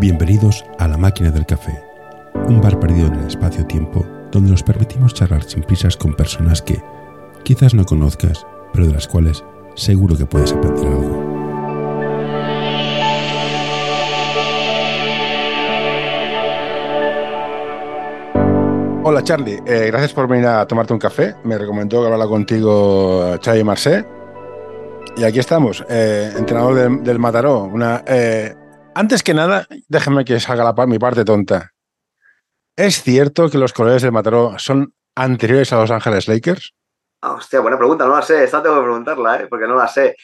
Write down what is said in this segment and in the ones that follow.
Bienvenidos a La Máquina del Café, un bar perdido en el espacio-tiempo donde nos permitimos charlar sin prisas con personas que quizás no conozcas, pero de las cuales seguro que puedes aprender algo. Hola Charlie, eh, gracias por venir a tomarte un café. Me recomendó que hablara contigo Xavi Marcé. Y aquí estamos, eh, entrenador del, Mataró. Una, eh, antes que nada, déjame que salga la, mi parte tonta. ¿Es cierto que los colores del Mataró son anteriores a Los Ángeles Lakers? Hostia, buena pregunta, no la sé, esta tengo que preguntarla, ¿eh? porque no la sé.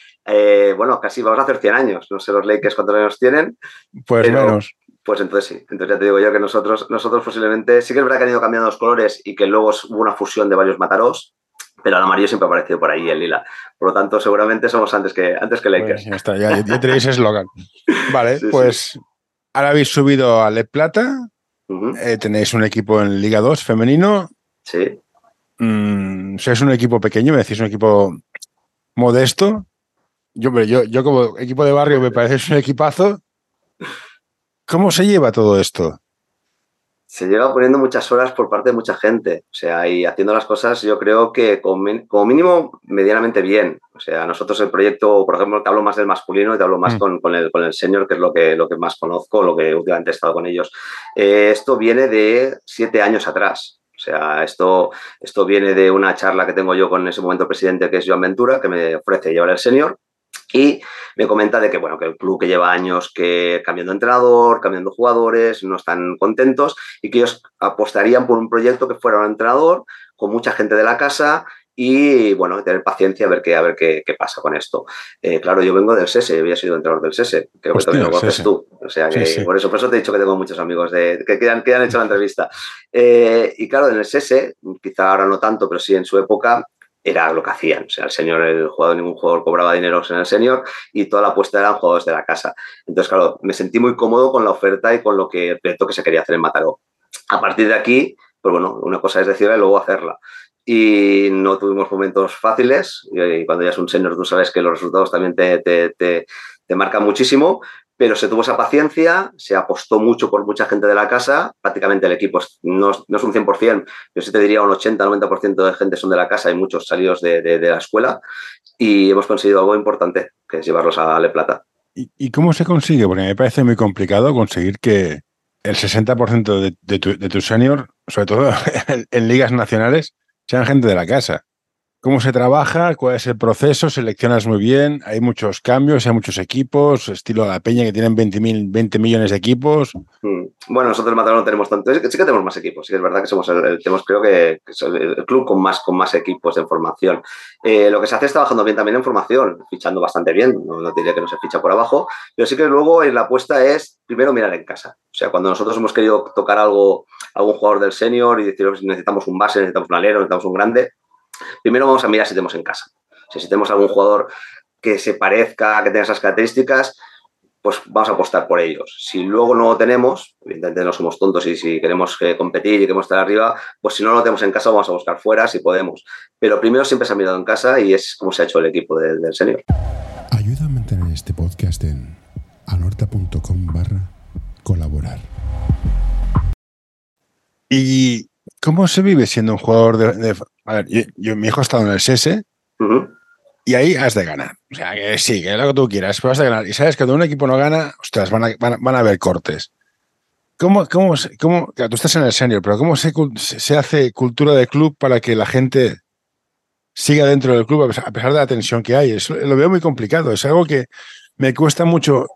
bueno, casi vamos a hacer 100 años, no sé los Lakers cuántos años tienen. Pues menos. Pues entonces sí, entonces ya te digo yo que nosotros, nosotros posiblemente, sí que es verdad que han ido cambiando los colores y que luego hubo una fusión de varios Mataros, pero el amarillo siempre ha aparecido por ahí, el lila. Por lo tanto, seguramente somos antes que, antes que Lakers. Pues ya está, ya, ya tenéis eslogan. Vale, sí, pues sí. ahora habéis subido a Le Plata, uh -huh. eh, tenéis un equipo en Liga 2 femenino. Sí. Mm, sois un equipo pequeño, me decís un equipo modesto. Yo, yo, yo como equipo de barrio me parece un equipazo. ¿Cómo se lleva todo esto? Se lleva poniendo muchas horas por parte de mucha gente. O sea, y haciendo las cosas, yo creo que como, como mínimo medianamente bien. O sea, nosotros el proyecto, por ejemplo, te hablo más del masculino y te hablo más mm. con, con, el, con el senior, que es lo que, lo que más conozco, lo que últimamente he estado con ellos. Eh, esto viene de siete años atrás. O sea, esto, esto viene de una charla que tengo yo con ese momento presidente, que es Joan Ventura, que me ofrece llevar el senior. Y me comenta de que, bueno, que el club que lleva años que cambiando entrenador, cambiando jugadores, no están contentos y que ellos apostarían por un proyecto que fuera un entrenador con mucha gente de la casa y, bueno, tener paciencia a ver qué, a ver qué, qué pasa con esto. Eh, claro, yo vengo del SESE, había sido entrenador del SESE, creo Hostia, que también lo conoces tú. O sea, que sí, sí. Por, eso, por eso te he dicho que tengo muchos amigos de, que, que, han, que han hecho la entrevista. Eh, y claro, en el SESE, quizá ahora no tanto, pero sí en su época, era lo que hacían. O sea, el señor, el jugador, ningún jugador cobraba dinero en el senior y toda la apuesta eran jugadores de la casa. Entonces, claro, me sentí muy cómodo con la oferta y con lo que el proyecto que se quería hacer en Mataró. A partir de aquí, pues bueno, una cosa es decirla y luego hacerla. Y no tuvimos momentos fáciles. Y cuando ya es un senior, tú sabes que los resultados también te, te, te, te marcan muchísimo, pero se tuvo esa paciencia, se apostó mucho por mucha gente de la casa, prácticamente el equipo no, no es un 100%, yo sí te diría un 80-90% de gente son de la casa y muchos salidos de, de, la escuela y hemos conseguido algo importante, que es llevarlos a Le Plata. ¿Y, ¿Y, cómo se consigue? Porque me parece muy complicado conseguir que el 60% de, de, tu, de tu senior, sobre todo en ligas nacionales, sean gente de la casa cómo se trabaja, cuál es el proceso, seleccionas muy bien, hay muchos cambios, hay muchos equipos, estilo la Peña que tienen 20, mil, 20 millones de equipos. Mm. Bueno, nosotros en Mataró no tenemos tanto, sí que tenemos más equipos, sí que es verdad que somos el, tenemos creo que, el club con más, con más equipos en formación. Eh, lo que se hace es trabajando bien también en formación, fichando bastante bien, no, no diría que no se ficha por abajo, pero sí que luego la apuesta es primero mirar en casa. O sea, cuando nosotros hemos querido tocar algo, algún jugador del senior y decir necesitamos un base, necesitamos un alero, necesitamos un grande, primero vamos a mirar si tenemos en casa. Si tenemos algún jugador que se parezca, que tenga esas características, pues vamos a apostar por ellos. Si luego no lo tenemos, evidentemente no somos tontos y si queremos eh, competir y queremos estar arriba, pues si no lo tenemos en casa vamos a buscar fuera si podemos. Pero primero siempre se ha mirado en casa y es como se ha hecho el equipo del, del senior. Ayuda a mantener este podcast en anorta.com barra colaborar. Y ¿Cómo se vive siendo un jugador de... de a ver, yo, yo, mi hijo ha estado en el SS uh -huh. y ahí has de ganar. O sea, que sí, que es lo que tú quieras, pero has de ganar. Y sabes que cuando un equipo no gana, ostras, van a, van a, van a haber cortes. ¿Cómo, cómo, cómo claro, tú estás en el senior, pero cómo se, se hace cultura de club para que la gente siga dentro del club a pesar de la tensión que hay? Eso lo veo muy complicado. Es algo que me cuesta mucho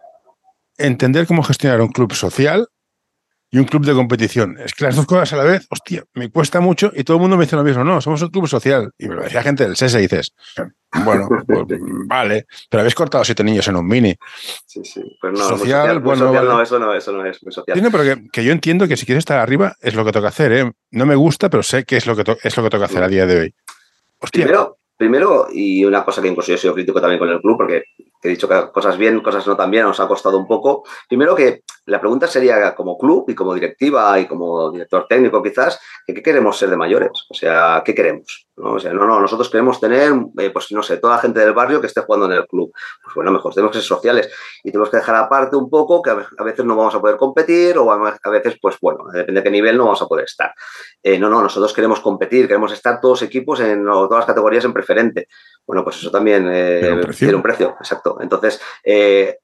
entender cómo gestionar un club social y un club de competición. Es que las dos cosas a la vez, hostia, me cuesta mucho y todo el mundo me dice lo mismo. No, somos un club social. Y me lo decía gente del SES y dices, bueno, pues, vale, pero habéis cortado siete niños en un mini. Sí, sí, pues no, social, social bueno, social, vale. no, eso no, eso no es muy social. Sí, no, pero que, que, yo entiendo que si quieres estar arriba es lo que toca hacer, ¿eh? No me gusta, pero sé que es lo que, es lo que toca hacer a día de hoy. Hostia. Primero, primero, y una cosa que incluso yo he sido crítico también con el club, porque he dicho que cosas bien, cosas no tan bien, nos ha costado un poco. Primero que la pregunta sería como club y como directiva y como director técnico quizás, qué queremos ser de mayores, o sea, ¿qué queremos? ¿no? O sea, no, no, nosotros queremos tener, eh, pues no sé, toda la gente del barrio que esté jugando en el club. Pues bueno, mejor tenemos que ser sociales y tenemos que dejar aparte un poco que a veces no vamos a poder competir o a veces, pues bueno, depende de qué nivel no vamos a poder estar. Eh, no, no, nosotros queremos competir, queremos estar todos equipos en todas las categorías en preferente. Bueno, pues eso también eh, tiene un precio, exacto. Entonces,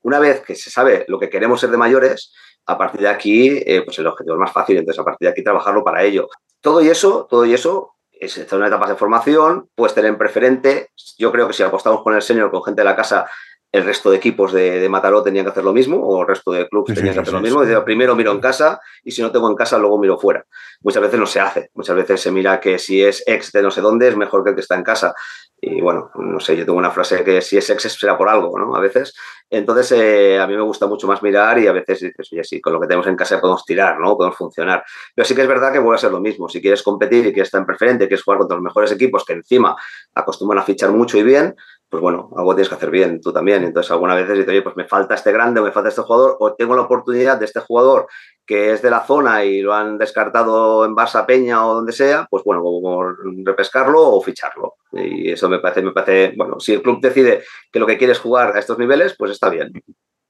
una vez que se sabe lo que queremos ser de mayores, a partir de aquí, pues el objetivo es más fácil, entonces a partir de aquí trabajarlo para ello. Todo y eso, todo y eso es, en una etapa de formación, puedes tener en preferente. Yo creo que si apostamos con el senior, con gente de la casa, el resto de equipos de, Mataró tenían que hacer lo mismo, o el resto de clubes tenían que hacer lo mismo. primero miro en casa y si no tengo en casa, luego miro fuera. Muchas veces no se hace. Muchas veces se mira que si es ex de no sé dónde, es mejor que el que está en casa. Y bueno, no sé, yo tengo una frase que si es ex será por algo, ¿no? A veces. Entonces, eh, a mí me gusta mucho más mirar y a veces dices, oye, sí, con lo que tenemos en casa podemos tirar, ¿no? Podemos funcionar. Pero sí que es verdad que vuelve a ser lo mismo. Si quieres competir y quieres estar en preferente, quieres jugar contra los mejores equipos que encima acostumbran a fichar mucho y bien, pues bueno, algo tienes que hacer bien tú también. Entonces, algunas veces dices, oye, pues me falta este grande o me falta este jugador, o tengo la oportunidad de este jugador que es de la zona y lo han descartado en Barça Peña o donde sea, pues bueno, como repescarlo o ficharlo. Y eso me parece, me parece, bueno, si el club decide que lo que quiere es jugar a estos niveles, pues está bien.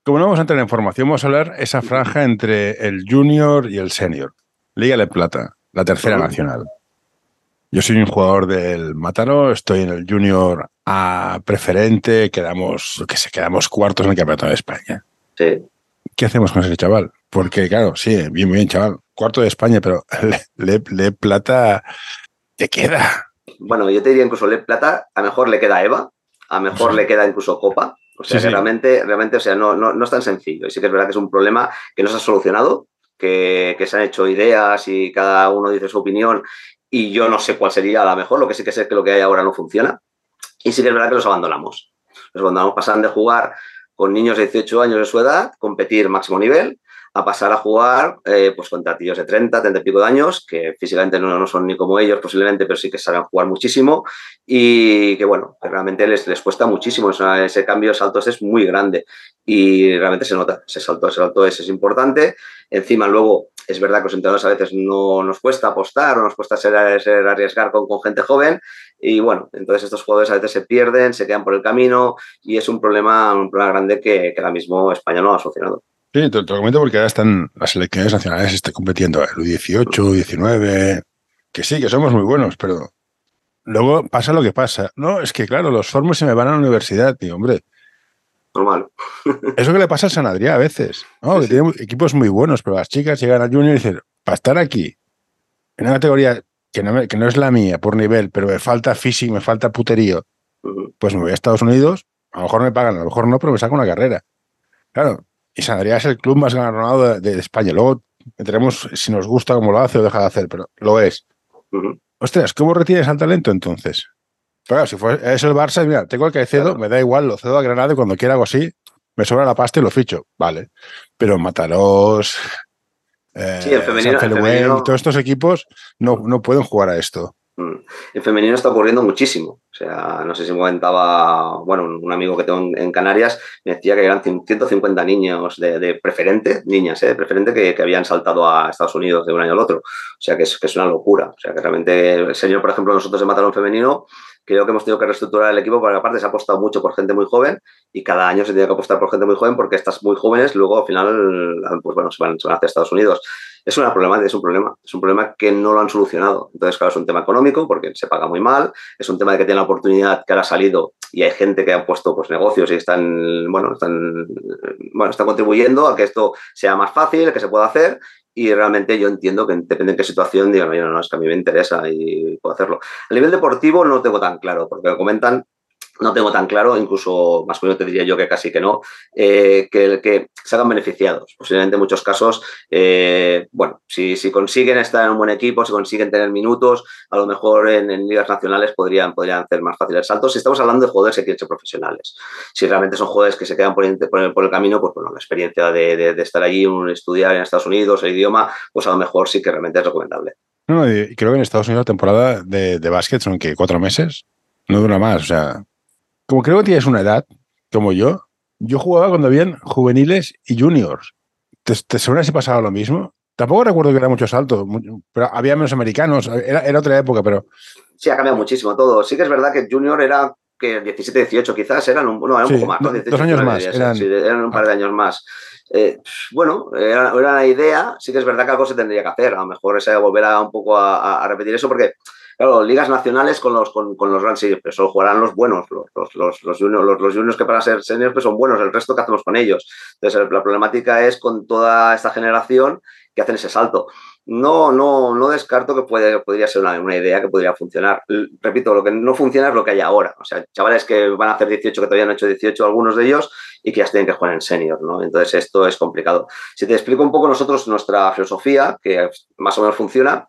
Como no vamos a entrar en formación, vamos a hablar esa franja entre el junior y el senior. Liga de Plata, la tercera nacional. Yo soy un jugador del Matano, estoy en el Junior A preferente, quedamos, que se quedamos cuartos en el Campeonato de España. Sí. ¿Qué hacemos con ese chaval? Porque, claro, sí, bien, bien, chaval. Cuarto de España, pero le, le, plata te queda. Bueno, yo te diría incluso le plata, a mejor le queda Eva, a mejor le queda incluso Copa. O sea, que realmente, realmente, o sea, no, no, no es tan sencillo. Y sí que es verdad que es un problema que no se ha solucionado, que, que, se han hecho ideas y cada uno dice su opinión y yo no sé cuál sería la mejor, lo que sí que sé es que lo que hay ahora no funciona. Y sí que es verdad que los abandonamos. Los abandonamos, pasan de jugar con niños de 18 años de su edad, competir máximo nivel, a pasar a jugar eh, pues contra tíos de 30, 30 y pico de años, que físicamente no, no, son ni como ellos posiblemente, pero sí que saben jugar muchísimo y que bueno, realmente les, les cuesta muchísimo, ese cambio de saltos es muy grande y realmente se nota, ese salto, ese salto es, es importante. Encima luego es verdad que los entrenadores a veces no nos cuesta apostar o nos cuesta ser, ser arriesgar con, con gente joven y bueno, entonces estos jugadores a veces se pierden, se quedan por el camino y es un problema, un problema grande que, que ahora mismo España no ha solucionado. Sí, te, lo comento porque ahora están las selecciones nacionales están compitiendo el U18, U19, que sí, que somos muy buenos, pero luego pasa lo que pasa. No, es que claro, los formos se me van a la universidad, tío, hombre. Normal. Eso que le pasa a San Adrián a veces, ¿no? que tiene equipos muy buenos, pero las chicas llegan a Junior y dicen, para estar aquí, en una categoría que no, que no es la mía por nivel, pero me falta físico, me falta puterío, pues me voy a Estados Unidos, a lo mejor me pagan, a lo mejor no, pero me saco una carrera. Claro, y Sanadría es el club más galardonado de, España. Luego tenemos si nos gusta cómo lo hace o deja de hacer, pero lo es. Ostras, ¿cómo retienes al talento entonces? Claro, si es el Barça, mira, tengo el Caicedo, me da igual, lo cedo a Granada y cuando quiera algo así, me sobra la pasta y lo ficho. Vale. Pero Mataros, eh, sí, el femenino, todos estos equipos no, no pueden jugar a esto. Mm. En femenino está ocurriendo muchísimo. O sea, no sé si me comentaba, bueno, un amigo que tengo en Canarias me decía que eran 150 niños de, preferente, niñas, ¿eh? de preferente, que, habían saltado a Estados Unidos de un año al otro. O sea, que es, que es una locura. O sea, que realmente el señor, por ejemplo, nosotros de Matarón Femenino, creo que hemos tenido que reestructurar el equipo porque aparte se ha apostado mucho por gente muy joven y cada año se tiene que apostar por gente muy joven porque estas muy jóvenes luego al final, pues bueno, se van, se van hacia Estados Unidos es una problemática, es un problema, es un problema que no lo han solucionado. Entonces, claro, es un tema económico porque se paga muy mal, es un tema de que tiene la oportunidad que ahora ha salido y hay gente que ha puesto pues, negocios y están, bueno, están, bueno, están contribuyendo a que esto sea más fácil, que se pueda hacer y realmente yo entiendo que depende de qué situación digan, no, no, es que a mí me interesa y puedo hacerlo. A nivel deportivo no lo tengo tan claro, porque me comentan no tengo tan claro, incluso más o te diría yo que casi que no, eh, que, que se hagan beneficiados. Posiblemente en muchos casos, eh, bueno, si, si, consiguen estar en un buen equipo, si consiguen tener minutos, a lo mejor en, ligas nacionales podrían, podrían hacer más fácil el salto. Si estamos hablando de jugadores que quieren ser profesionales, si realmente son jugadores que se quedan por, el, camino, pues bueno, la experiencia de, estar allí, estudiar en Estados Unidos, el idioma, pues a lo mejor sí que realmente es recomendable. No, y creo que en Estados Unidos la temporada de, de básquet son cuatro meses, no dura más, o sea, como creo que tienes una edad, como yo, yo jugaba cuando habían juveniles y juniors. ¿Te, te suena si pasaba lo mismo? Tampoco recuerdo que era mucho salto, pero había menos americanos, era, otra época, pero Sí, ha cambiado muchísimo todo. Sí que es verdad que Junior era que 17, 18 quizás, eran un, no, era un poco más, ¿no? dos años más. eran... eran... un par de años más. Eh, bueno, era, era, una idea, sí que es verdad que algo se tendría que hacer, a lo mejor es volver a un poco a, a repetir eso, porque Claro, ligas nacionales con los, con, con los grandes, sí, pero solo jugarán los buenos, los, los, los, los, juniors, los, juniors que para ser seniors pues son buenos, el resto que hacemos con ellos. Entonces, la problemática es con toda esta generación que hacen ese salto. No, no, no descarto que puede, podría ser una, una, idea que podría funcionar. Repito, lo que no funciona es lo que hay ahora. O sea, chavales que van a hacer 18, que todavía han hecho 18, algunos de ellos, y que ya tienen que jugar en senior, ¿no? Entonces, esto es complicado. Si te explico un poco nosotros nuestra filosofía, que más o menos funciona,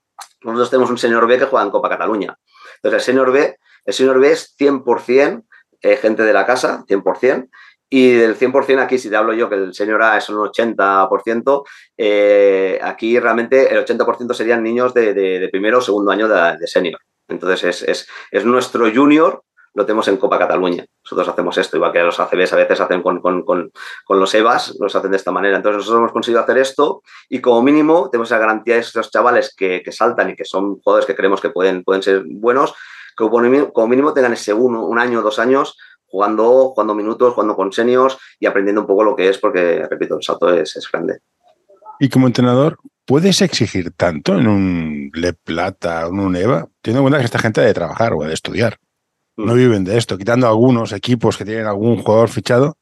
nosotros tenemos un señor B que juega en Copa Cataluña. Entonces, el señor B, el señor B es 100% eh, gente de la casa, 100%, y del 100% aquí, si te hablo yo que el señor A es un 80%, eh, aquí realmente el 80% serían niños de, primero o segundo año de, de senior. Entonces, es, es, es nuestro junior lo tenemos en Copa Cataluña. Nosotros hacemos esto, igual que los ACBs a veces hacen con, con, con, con, los EVAs, los hacen de esta manera. Entonces nosotros hemos conseguido hacer esto y como mínimo tenemos la garantía de estos chavales que, que saltan y que son jugadores que creemos que pueden, pueden ser buenos, que como mínimo, tengan ese uno, un año, dos años jugando, jugando minutos, jugando con seniors y aprendiendo un poco lo que es, porque, repito, el salto es, es grande. Y como entrenador, ¿puedes exigir tanto en un Le Plata, en un EVA, teniendo en cuenta que esta gente ha de trabajar o de estudiar? No viven de esto, quitando algunos equipos que tienen algún jugador fichado.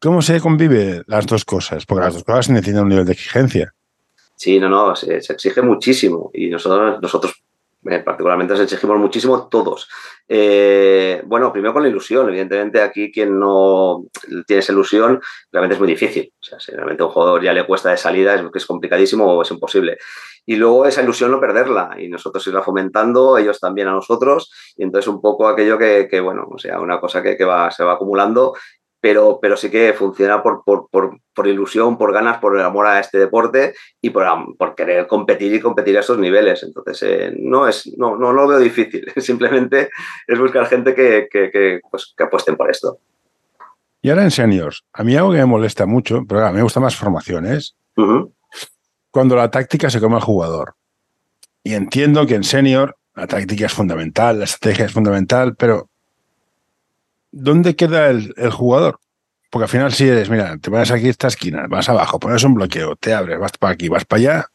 ¿Cómo se convive las dos cosas? Porque las dos cosas necesitan un nivel de exigencia. Sí, no, no, se, se exige muchísimo y nosotros, nosotros eh, particularmente nos exigimos muchísimo todos. Eh, bueno, primero con la ilusión. Evidentemente, aquí quien no tiene esa ilusión, realmente es muy difícil. O sea, si realmente a un jugador ya le cuesta de salida, es, es complicadísimo o es imposible. Y luego esa ilusión no perderla y nosotros irla fomentando, ellos también a nosotros. Y entonces un poco aquello que, que bueno, o sea, una cosa que, que va, se va acumulando pero, pero sí que funciona por, por, por, por, ilusión, por ganas, por el amor a este deporte y por, por querer competir y competir a esos niveles. Entonces, eh, no, es, no, no, no, lo veo difícil, simplemente es buscar gente que, que, que, pues, que apuesten por esto. Y ahora en seniors, a mí algo que me molesta mucho, pero a mí me gusta más formaciones, uh -huh. cuando la táctica se come al jugador. Y entiendo que en senior la táctica es fundamental, la estrategia es fundamental, pero ¿dónde queda el, el, jugador? Porque al final si eres, mira, te pones aquí esta esquina, vas abajo, pones un bloqueo, te abres, vas para aquí, vas para allá.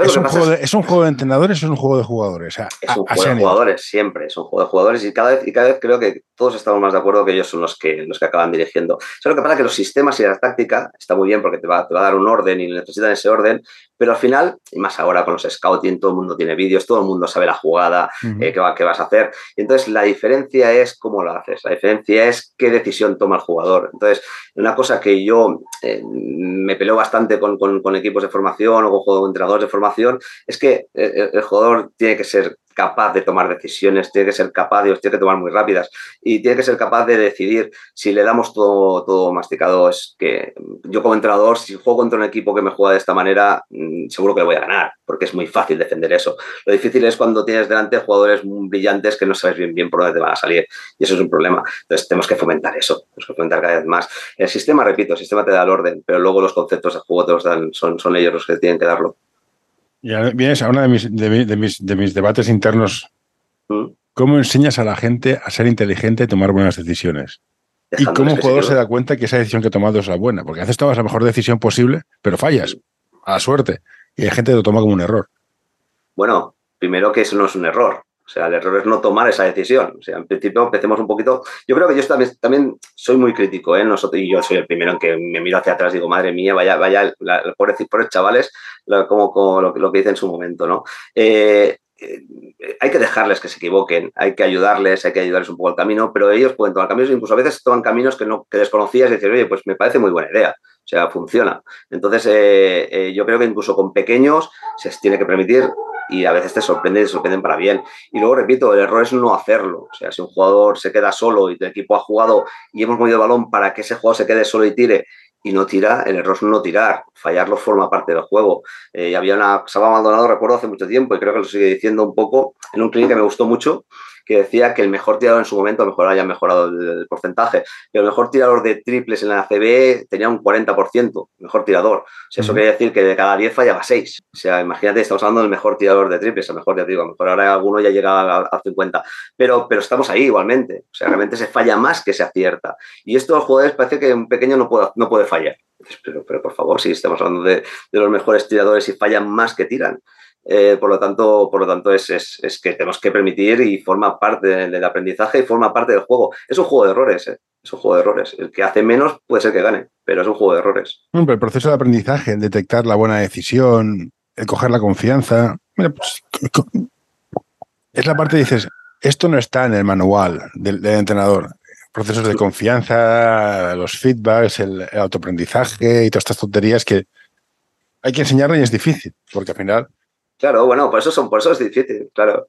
¿Es un, juego de, ¿Es un, juego de, entrenadores o es un juego de jugadores? A, es un juego de jugadores, siempre. Es un juego de jugadores y cada, vez, y cada vez creo que todos estamos más de acuerdo que ellos son los que, los que acaban dirigiendo. Solo que pasa que los sistemas y la táctica está muy bien porque te va, te va a dar un orden y necesitan ese orden, pero al final, y más ahora con los scouting, todo el mundo tiene vídeos, todo el mundo sabe la jugada, uh -huh. eh, qué, va, qué, vas a hacer. Y entonces la diferencia es cómo lo haces, la diferencia es qué decisión toma el jugador. Entonces, una cosa que yo eh, me peleo bastante con, con, con, equipos de formación o con entrenadores de formación es que el, el jugador tiene que ser capaz de tomar decisiones, tiene que ser capaz, Dios, tiene que tomar muy rápidas y tiene que ser capaz de decidir si le damos todo, todo masticado. Es que yo como entrenador, si juego contra un equipo que me juega de esta manera, mm, seguro que le voy a ganar, porque es muy fácil defender eso. Lo difícil es cuando tienes delante jugadores brillantes que no sabes bien, bien por dónde te van a salir y eso es un problema. Entonces tenemos que fomentar eso, tenemos que fomentar cada vez más. El sistema, repito, el sistema te da el orden, pero luego los conceptos de juego dan, son, son ellos los que tienen que darlo. Ya vienes a uno de mis, de, de, mis, de mis debates internos. ¿Mm? ¿Cómo enseñas a la gente a ser inteligente y tomar buenas decisiones? ¿Y cómo un jugador se da cuenta que esa decisión que ha tomado es la buena? Porque haces toda la mejor decisión posible, pero fallas, a la suerte. Y hay gente que lo toma como un error. Bueno, primero que eso no es un error. O sea, el error es no tomar esa decisión. O sea, en principio empecemos un poquito. Yo creo que yo también, también soy muy crítico, ¿eh? Nosotros, y yo soy el primero en que me miro hacia atrás y digo, madre mía, vaya, vaya, la, pobres, pobres chavales, como, como lo, lo, que hice en su momento, ¿no? Eh, hay que dejarles que se equivoquen, hay que ayudarles, hay que ayudarles un poco al camino, pero ellos pueden tomar caminos, incluso a veces toman caminos que, no, que desconocías y dices, oye, pues me parece muy buena idea, o sea, funciona. Entonces, eh, eh, yo creo que incluso con pequeños se tiene que permitir y a veces te sorprenden y te sorprenden para bien. Y luego, repito, el error es no hacerlo. O sea, si un jugador se queda solo y tu equipo ha jugado y hemos movido el balón para que ese jugador se quede solo y tire y no tira, el error es no tirar. Fallarlo forma parte del juego. Eh, había una Saba Maldonado, recuerdo hace mucho tiempo, y creo que lo sigue diciendo un poco, en un clic que me gustó mucho, que decía que el mejor tirador en su momento, mejor haya mejorado el, porcentaje, pero el mejor tirador de triples en la CB tenía un 40%, mejor tirador. O sea, eso quiere decir que de cada 10 fallaba 6. O sea, imagínate, estamos hablando del mejor tirador de triples, el mejor, ya digo, mejor ahora alguno ya llega a, 50. Pero, pero estamos ahí igualmente. O sea, realmente se falla más que se acierta. Y esto a los jugadores parece que un pequeño no puede, no puede fallar. Pero, pero por favor, si estamos hablando de, de los mejores tiradores y fallan más que tiran. Eh, por lo tanto, por lo tanto es, es, que tenemos que permitir y forma parte del, aprendizaje y forma parte del juego. Es un juego de errores, ¿eh? es un juego de errores. El que hace menos puede ser que gane, pero es un juego de errores. el proceso de aprendizaje, detectar la buena decisión, el coger la confianza, pues, es la parte que dices, esto no está en el manual del, entrenador. Procesos de confianza, los feedbacks, el, autoaprendizaje y todas estas tonterías que hay que enseñarle y es difícil, porque al final Claro, bueno, por eso, son, por eso es difícil, claro.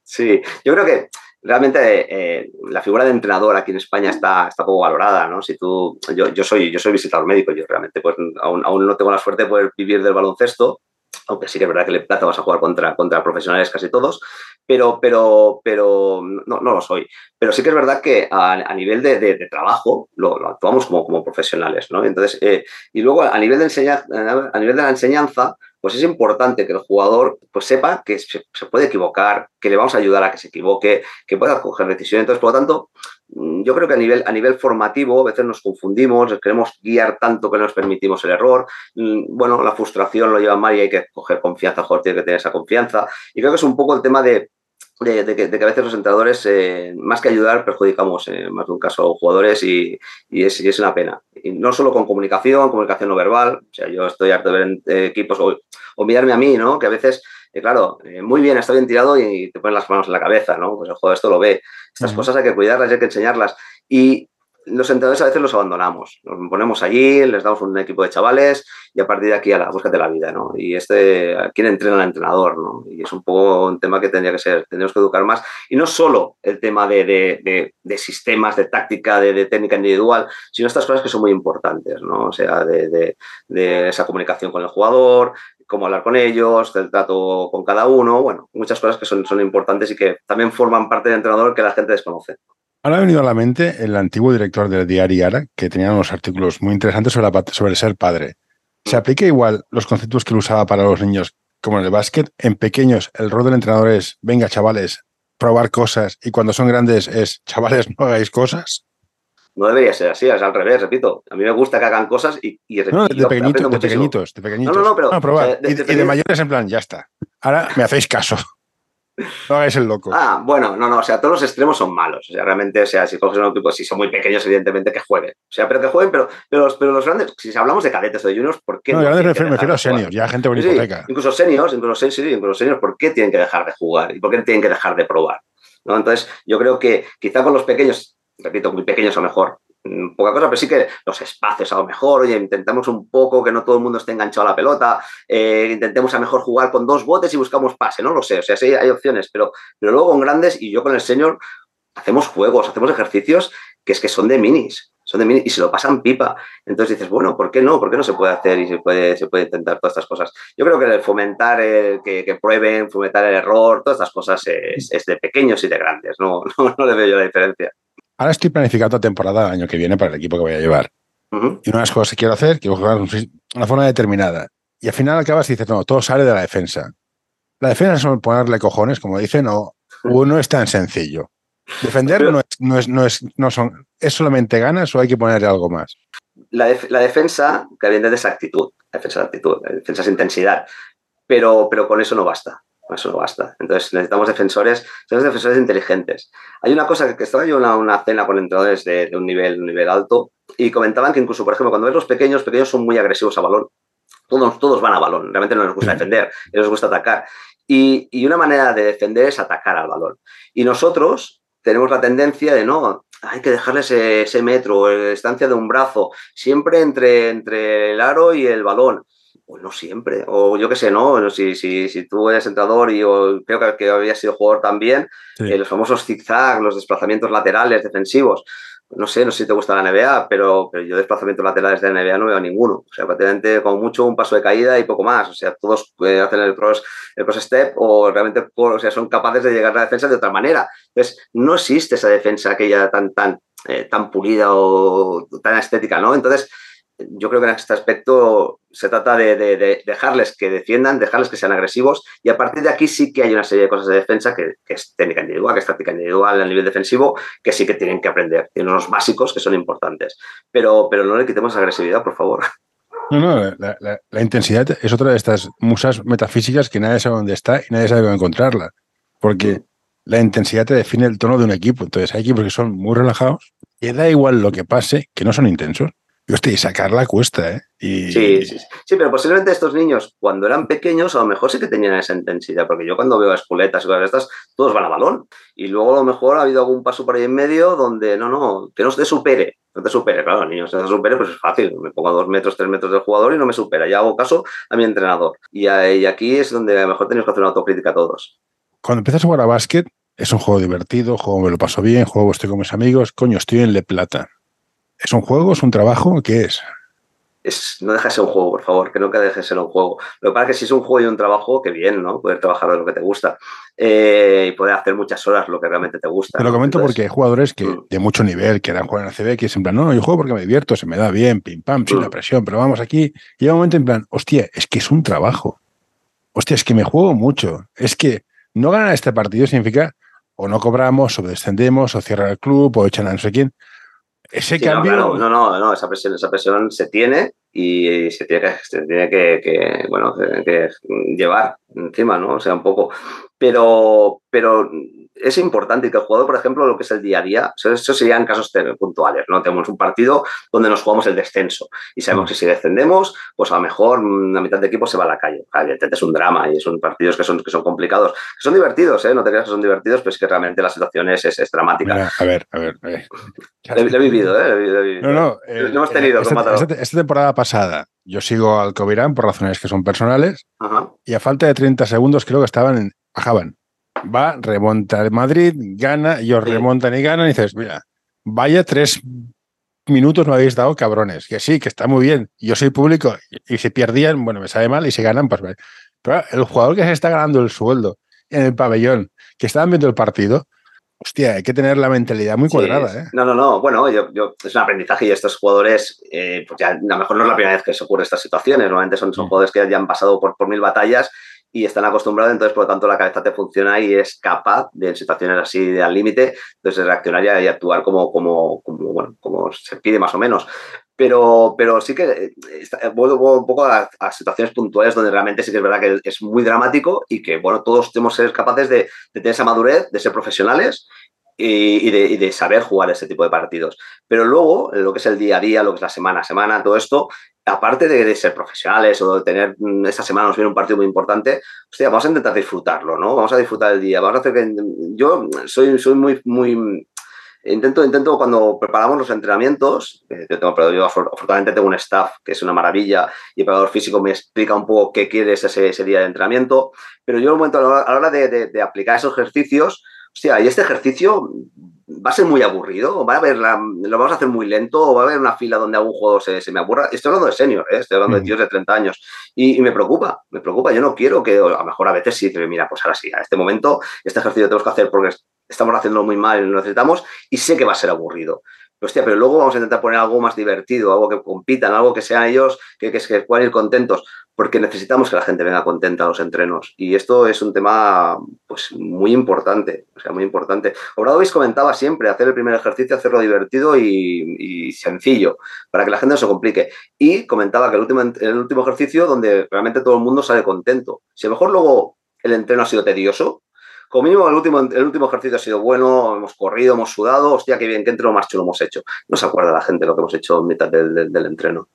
Sí, yo creo que realmente eh, la figura de entrenador aquí en España está, está poco valorada, ¿no? Si tú, yo, yo, soy, yo soy visitador médico, yo realmente pues aún, aún no tengo la suerte de poder vivir del baloncesto, aunque sí que es verdad que le plata vas a jugar contra, contra profesionales casi todos, pero, pero, pero no, no lo soy. Pero sí que es verdad que a, nivel de, de, trabajo lo, actuamos como, como profesionales, ¿no? Entonces, eh, y luego a nivel, de enseñanza, a nivel de la enseñanza, pues es importante que el jugador pues sepa que se, puede equivocar, que le vamos a ayudar a que se equivoque, que pueda coger decisiones. Entonces, por lo tanto, mm, yo creo que a nivel, a nivel formativo a veces nos confundimos, queremos guiar tanto que nos permitimos el error. Mm, bueno, la frustración lo lleva mal y hay que coger confianza, jugador tiene que tener esa confianza. Y creo que es un poco el tema de, de, que, a veces los entrenadores, eh, más que ayudar, perjudicamos en eh, más de un caso jugadores y, es, es, una pena. Y no solo con comunicación, comunicación no verbal. O sea, yo estoy harto de ver eh, equipos o, mirarme a mí, ¿no? Que a veces, claro, muy bien, está bien tirado y te ponen las manos en la cabeza, ¿no? Pues el jugador esto lo ve. Estas cosas hay que cuidarlas, hay que enseñarlas. Y los entrenadores a veces los abandonamos. Nos ponemos allí, les damos un equipo de chavales y a partir de aquí a la búsqueda de la vida, ¿no? Y este, ¿quién entrena al entrenador, no? Y es un poco un tema que tendría que ser, tendríamos que educar más. Y no solo el tema de, de, de, sistemas, de táctica, de, técnica individual, sino estas cosas que son muy importantes, ¿no? O sea, de, esa comunicación con el jugador, cómo hablar con ellos, el trato con cada uno, bueno, muchas cosas que son, son importantes y que también forman parte del entrenador que la gente desconoce. Ahora ha venido a la mente el antiguo director del diario Ara, que tenía unos artículos muy interesantes sobre, sobre ser padre. ¿Se aplica igual los conceptos que él usaba para los niños como en el básquet? En pequeños, el rol del entrenador es, venga, chavales, probar cosas, y cuando son grandes es, chavales, no hagáis cosas. No debería ser así, es al revés, repito. A mí me gusta que hagan cosas y... y no, de, pequeñitos, de pequeñitos, de pequeñitos. No, no, no, pero... probar. y, y de mayores en plan, ya está. Ahora me hacéis caso. No hagáis el loco. Ah, bueno, no, no, o sea, todos los extremos son malos. O sea, realmente, o sea, si coges un equipo, si son muy pequeños, evidentemente que jueguen. O sea, pero que jueguen, pero, pero, los, pero los grandes, si hablamos de cadetes o de juniors, ¿por qué? No, no grandes me refiero, a seniors, ya gente con hipoteca. incluso seniors, incluso, sí, incluso seniors, ¿por qué tienen que dejar de jugar? ¿Y por qué tienen que dejar de probar? ¿No? Entonces, yo creo que quizá con los pequeños, repito, muy pequeños a mejor, Mm, poca cosa, pero sí que los espacios a lo mejor, oye, intentamos un poco que no todo el mundo esté enganchado a la pelota, eh, intentemos a lo mejor jugar con dos botes y buscamos pase, no lo sé, o sea, sí hay opciones, pero, pero luego con grandes y yo con el señor hacemos juegos, hacemos ejercicios que es que son de minis, son de minis y se lo pasan pipa. Entonces dices, bueno, ¿por qué no? ¿Por qué no se puede hacer y se puede, se puede intentar todas estas cosas? Yo creo que el fomentar que, que, prueben, fomentar el error, todas estas cosas es, es de pequeños y de grandes, no, no, no le veo yo la diferencia. Ahora estoy planificando la temporada el año que viene para el equipo que voy a llevar. Y una de las cosas que quiero hacer, quiero jugar de una forma determinada. Y al final acabas y dices, no, todo sale de la defensa. La defensa es ponerle cojones, como dicen, o no es tan sencillo. Defender no, es, no, es, no, es, no son, ¿es solamente ganas o hay que ponerle algo más? La, la defensa, que evidentemente es actitud, la defensa es actitud, la defensa es intensidad, pero, pero con eso no basta eso no basta. Entonces necesitamos defensores, necesitamos defensores inteligentes. Hay una cosa que estaba yo en una, cena con entrenadores de, un, nivel, un nivel alto y comentaban que incluso, por ejemplo, cuando ves los pequeños, pequeños son muy agresivos a balón. Todos, todos van a balón, realmente no les gusta defender, les gusta atacar. Y, y una manera de defender es atacar al balón. Y nosotros tenemos la tendencia de no, hay que dejarles ese, ese metro, distancia de un brazo, siempre entre, entre el aro y el balón. Pues no siempre, o yo qué sé, ¿no? Si, si, si tú eres entrenador y creo que, había sido jugador también, eh, los famosos zigzag, los desplazamientos laterales defensivos, no sé, no sé si te gusta la NBA, pero, pero yo desplazamientos laterales de la NBA no veo ninguno. O sea, prácticamente como mucho un paso de caída y poco más. O sea, todos eh, hacen el cross, el cross step o realmente o sea, son capaces de llegar a la defensa de otra manera. Entonces, no existe esa defensa aquella tan, tan, eh, tan pulida o tan estética, ¿no? Entonces, yo creo que en este aspecto se trata de, dejarles que defiendan, dejarles que sean agresivos y a partir de aquí sí que hay una serie de cosas de defensa que, es técnica individual, que es táctica individual a nivel defensivo, que sí que tienen que aprender. Tienen unos básicos que son importantes, pero, pero no le quitemos agresividad, por favor. No, no, la, intensidad es otra de estas musas metafísicas que nadie sabe dónde está y nadie sabe cómo encontrarla, porque la intensidad te define el tono de un equipo. Entonces hay equipos que son muy relajados y da igual lo que pase, que no son intensos y sacarla cuesta, ¿eh? Sí, sí, sí, pero posiblemente estos niños, cuando eran pequeños, a lo mejor sí que tenían esa intensidad, porque yo cuando veo a espuletas y cosas de estas, todos van a balón. Y luego a lo mejor ha habido algún paso por ahí en medio donde, no, no, que no te supere. No te supere, claro, niño, si no te supere, pues es fácil. Me pongo a dos metros, tres metros del jugador y no me supera. Ya hago caso a mi entrenador. Y, aquí es donde a lo mejor tenemos que hacer una autocrítica todos. Cuando empiezas a jugar a básquet, es un juego divertido, juego me lo paso bien, juego estoy con mis amigos, coño, estoy en Le Plata ¿Es un juego? ¿Es un trabajo? ¿Qué es? Es, no deja de ser un juego, por favor, que nunca deje de ser un juego. Lo que pasa es que si es un juego y un trabajo, qué bien, ¿no? Poder trabajar de lo que te gusta eh, y poder hacer muchas horas lo que realmente te gusta. Te lo comento porque hay jugadores que mm. de mucho nivel que dan jugar en CB que es en plan, no, yo juego porque me divierto, se me da bien, pim pam, sin la mm. presión, pero vamos aquí. Y hay un momento en plan, hostia, es que es un trabajo. Hostia, es que me juego mucho. Es que no ganar este partido significa o no cobramos, o descendemos, o cierra el club, o echan a no sé quién. Ese cambio. No, no, no, esa presión, esa presión se tiene y se tiene que, se tiene que, bueno, que llevar encima, ¿no? O sea, un poco. Pero, pero es importante que el jugador, por ejemplo, lo que es el día a día, eso, serían casos puntuales, ¿no? Tenemos un partido donde nos jugamos el descenso y sabemos que si descendemos, pues a lo mejor la mitad de equipo se va a la calle. es un drama y son partidos que son, que son complicados, que son divertidos, ¿eh? No te creas que son divertidos, pero es que realmente la situación es, es, dramática. a ver, a ver. Lo, he vivido, ¿eh? No, no. lo hemos tenido. Esta, temporada pasada yo sigo al Covirán por razones que son personales y a falta de 30 segundos creo que estaban en, bajaban va, remonta el Madrid, gana, ellos remontan y ganan, y dices, mira, vaya tres minutos me habéis dado, cabrones, que sí, que está muy bien, yo soy público, y, si perdían, bueno, me sabe mal, y si ganan, pues Pero el jugador que se está ganando el sueldo en el pabellón, que estaban viendo el partido, Hostia, hay que tener la mentalidad muy cuadrada, ¿eh? No, no, no. Bueno, yo, yo, es un aprendizaje y estos jugadores, eh, pues ya a lo mejor no es la primera vez que se ocurre estas situaciones. Normalmente son, son mm. jugadores que ya han pasado por, por mil batallas y están acostumbrados, entonces por lo tanto la cabeza te funciona y es capaz de en situaciones así de al límite, entonces reaccionar y, actuar como, como, como, bueno, como se pide más o menos. Pero, pero sí que eh, vuelvo un poco a, situaciones puntuales donde realmente sí que es verdad que es muy dramático y que bueno, todos tenemos que ser capaces de, de tener esa madurez, de ser profesionales y, de, saber jugar ese tipo de partidos. Pero luego, lo que es el día a día, lo que es la semana a semana, todo esto, aparte de, ser profesionales o de tener mm, esta semana nos viene un partido muy importante, hostia, vamos a intentar disfrutarlo, ¿no? Vamos a disfrutar el día, vamos a hacer que yo soy, soy muy, muy intento, intento cuando preparamos los entrenamientos, eh, yo, tengo, yo afortunadamente tengo un staff que es una maravilla y el preparador físico me explica un poco qué quieres ese, ese día de entrenamiento, pero yo en un momento a la hora de aplicar esos ejercicios, hostia, y este ejercicio va a ser muy aburrido, va a haber lo vamos a hacer muy lento, o va a haber una fila donde algún juego se, me aburra. Estoy hablando de senior, ¿eh? estoy hablando de tíos de 30 años. Y, me preocupa, me preocupa. Yo no quiero que, a lo mejor a veces sí, mira, pues ahora sí, a este momento, este ejercicio tenemos que hacer porque estamos haciendo muy mal y lo necesitamos, y sé que va a ser aburrido. Hostia, pero luego vamos a intentar poner algo más divertido, algo que compitan, algo que sean ellos, que, que, que puedan ir contentos porque necesitamos que la gente venga contenta a los entrenos. Y esto es un tema pues, muy importante, o sea, muy importante. Obradovic comentaba siempre hacer el primer ejercicio, hacerlo divertido y, sencillo, para que la gente no se complique. Y comentaba que el último, el último ejercicio donde realmente todo el mundo sale contento. Si a lo mejor luego el entreno ha sido tedioso, como mínimo el último, el último ejercicio ha sido bueno, hemos corrido, hemos sudado, hostia, qué bien, qué entreno más chulo hemos hecho. No se acuerda la gente lo que hemos hecho en mitad del entreno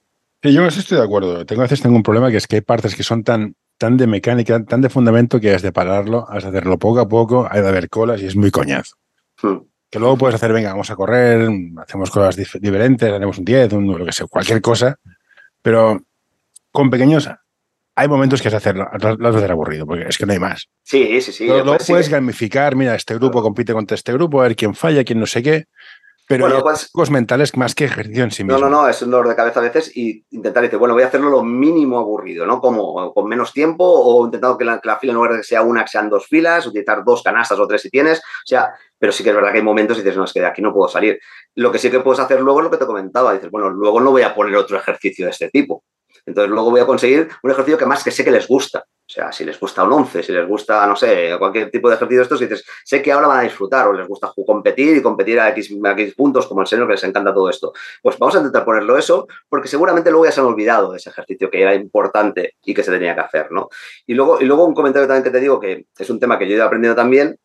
yo estoy de acuerdo. Tengo, a veces tengo un problema que es que hay partes que son tan, tan de mecánica, tan de fundamento que has de pararlo, has de hacerlo poco a poco, hay de haber colas y es muy coñazo. Hmm. Que luego puedes hacer, venga, vamos a correr, hacemos cosas diferentes, haremos un 10, un, lo que sea, cualquier cosa, pero con pequeños hay momentos que es hacerlo, las vas a hacer aburrido, porque es que no hay más. Sí, sí, sí. Luego, puedes gamificar, mira, este grupo compite contra este grupo, a ver quién falla, quién no sé qué. Pero bueno, pues, mentales más que ejercicio en sí mismo. No, no, no, es un dolor de cabeza a veces y intentar decir, bueno, voy a hacerlo lo mínimo aburrido, ¿no? Como con menos tiempo o intentando que la, fila en lugar de que sea una, que sean dos filas, utilizar dos canastas o tres si tienes. O sea, pero sí que es verdad que hay momentos y dices, no, es que de aquí no puedo salir. Lo que sí que puedes hacer luego es lo que te comentaba. Dices, bueno, luego no voy a poner otro ejercicio de este tipo. Entonces luego voy a conseguir un ejercicio que más que sé que les gusta. O sea, si les gusta un 11, si les gusta, no sé, cualquier tipo de ejercicio de estos, dices, sé que ahora van a disfrutar o les gusta competir y competir a X, puntos como el seno que les encanta todo esto. Pues vamos a intentar ponerlo eso porque seguramente luego ya se han olvidado de ese ejercicio que era importante y que se tenía que hacer, ¿no? Y luego, y luego un comentario también que te digo que es un tema que yo he ido aprendiendo también,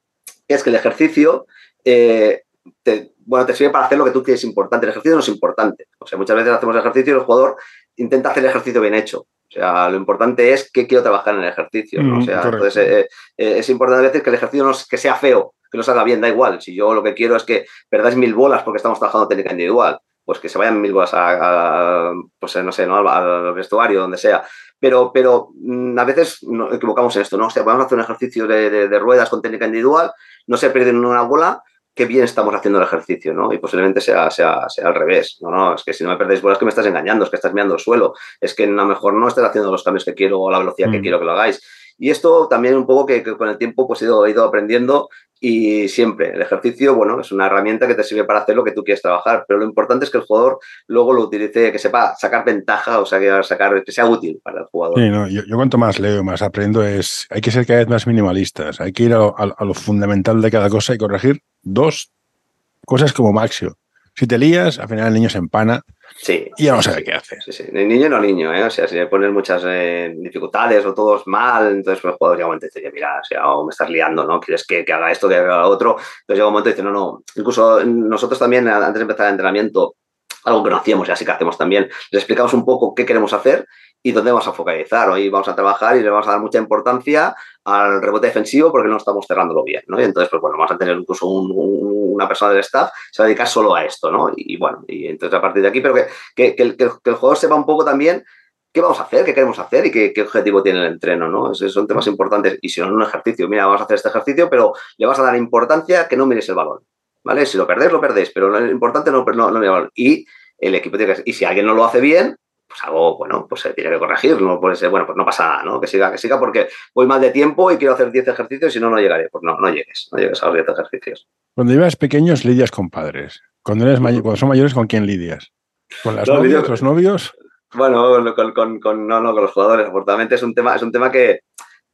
es que el ejercicio... Eh, te, bueno, te sirve para hacer lo que tú quieres importante. El ejercicio no es importante. O sea, muchas veces hacemos ejercicio y el jugador intenta hacer el ejercicio bien hecho. O sea, lo importante es que quiero trabajar en el ejercicio. o sea, entonces eh, eh, es importante a veces que el ejercicio no que sea feo, que no salga bien, da igual. Si yo lo que quiero es que perdáis mil bolas porque estamos trabajando técnica individual, pues que se vayan mil bolas a, pues no sé, ¿no? al, vestuario, donde sea. Pero, pero mm, a veces nos equivocamos en esto, ¿no? O sea, podemos hacer un ejercicio de, de ruedas con técnica individual, no se pierden una bola, qué bien estamos haciendo el ejercicio, ¿no? Y posiblemente sea, sea, sea al revés. No, no, es que si no me perdéis bolas, que me estás engañando, es que estás mirando el suelo, es que a lo mejor no estás haciendo los cambios que quiero o la velocidad que mm. quiero que lo hagáis. Y esto también un poco que, con el tiempo pues he ido, he ido aprendiendo y siempre, el ejercicio, bueno, es una herramienta que te sirve para hacer lo que tú quieres trabajar, pero lo importante es que el jugador luego lo utilice, que sepa sacar ventaja, o sea, que, sacar, que sea útil para el jugador. Sí, no, yo, cuanto más leo, más aprendo, es hay que ser cada vez más minimalistas, hay que ir a lo, fundamental de cada cosa y corregir dos cosas como Maxio. Si te lías, al final el niño se empana sí, y ya no sabe qué hacer. Sí, sí. niño no niño, ¿eh? O sea, si le pones muchas eh, dificultades o todos mal, entonces pues, el jugador llega un momento y dice, mira, o sea, me estás liando, ¿no? Quieres que, que, haga esto, que haga otro. Entonces llega un momento y dice, no, no. Incluso nosotros también, antes de empezar el entrenamiento, algo que no hacíamos y así que hacemos también, le explicamos un poco qué queremos hacer y dónde vamos a focalizar. Hoy vamos a trabajar y le vamos a dar mucha importancia al rebote defensivo porque no estamos cerrándolo bien, ¿no? Y entonces, pues bueno, vamos a tener incluso una persona del staff se va a dedicar solo a esto, ¿no? Y, bueno, y entonces a partir de aquí, pero que, que, el, que, el, jugador sepa un poco también qué vamos a hacer, qué queremos hacer y qué, objetivo tiene el entreno, ¿no? Esos son temas importantes. Y si no, un ejercicio, mira, vamos a hacer este ejercicio, pero le vas a dar importancia que no mires el balón, ¿vale? Si lo perdés, lo perdéis, pero lo importante no, no, no el balón. Y el equipo tiene que... Y si alguien no lo hace bien, pues algo, bueno, pues se tiene que corregir, no puede ser, bueno, pues no pasa nada, ¿no? Que siga, que siga porque voy mal de tiempo y quiero hacer 10 ejercicios y no, no llegaré. Pues no, no llegues, no llegues a los 10 ejercicios. Cuando llevas pequeños, lidias con padres. Cuando, eres cuando son mayores, ¿con quién lidias? ¿Con las novias, los novios? Bueno, con, con, con, no, no, con los jugadores, afortunadamente es un tema, es un tema que,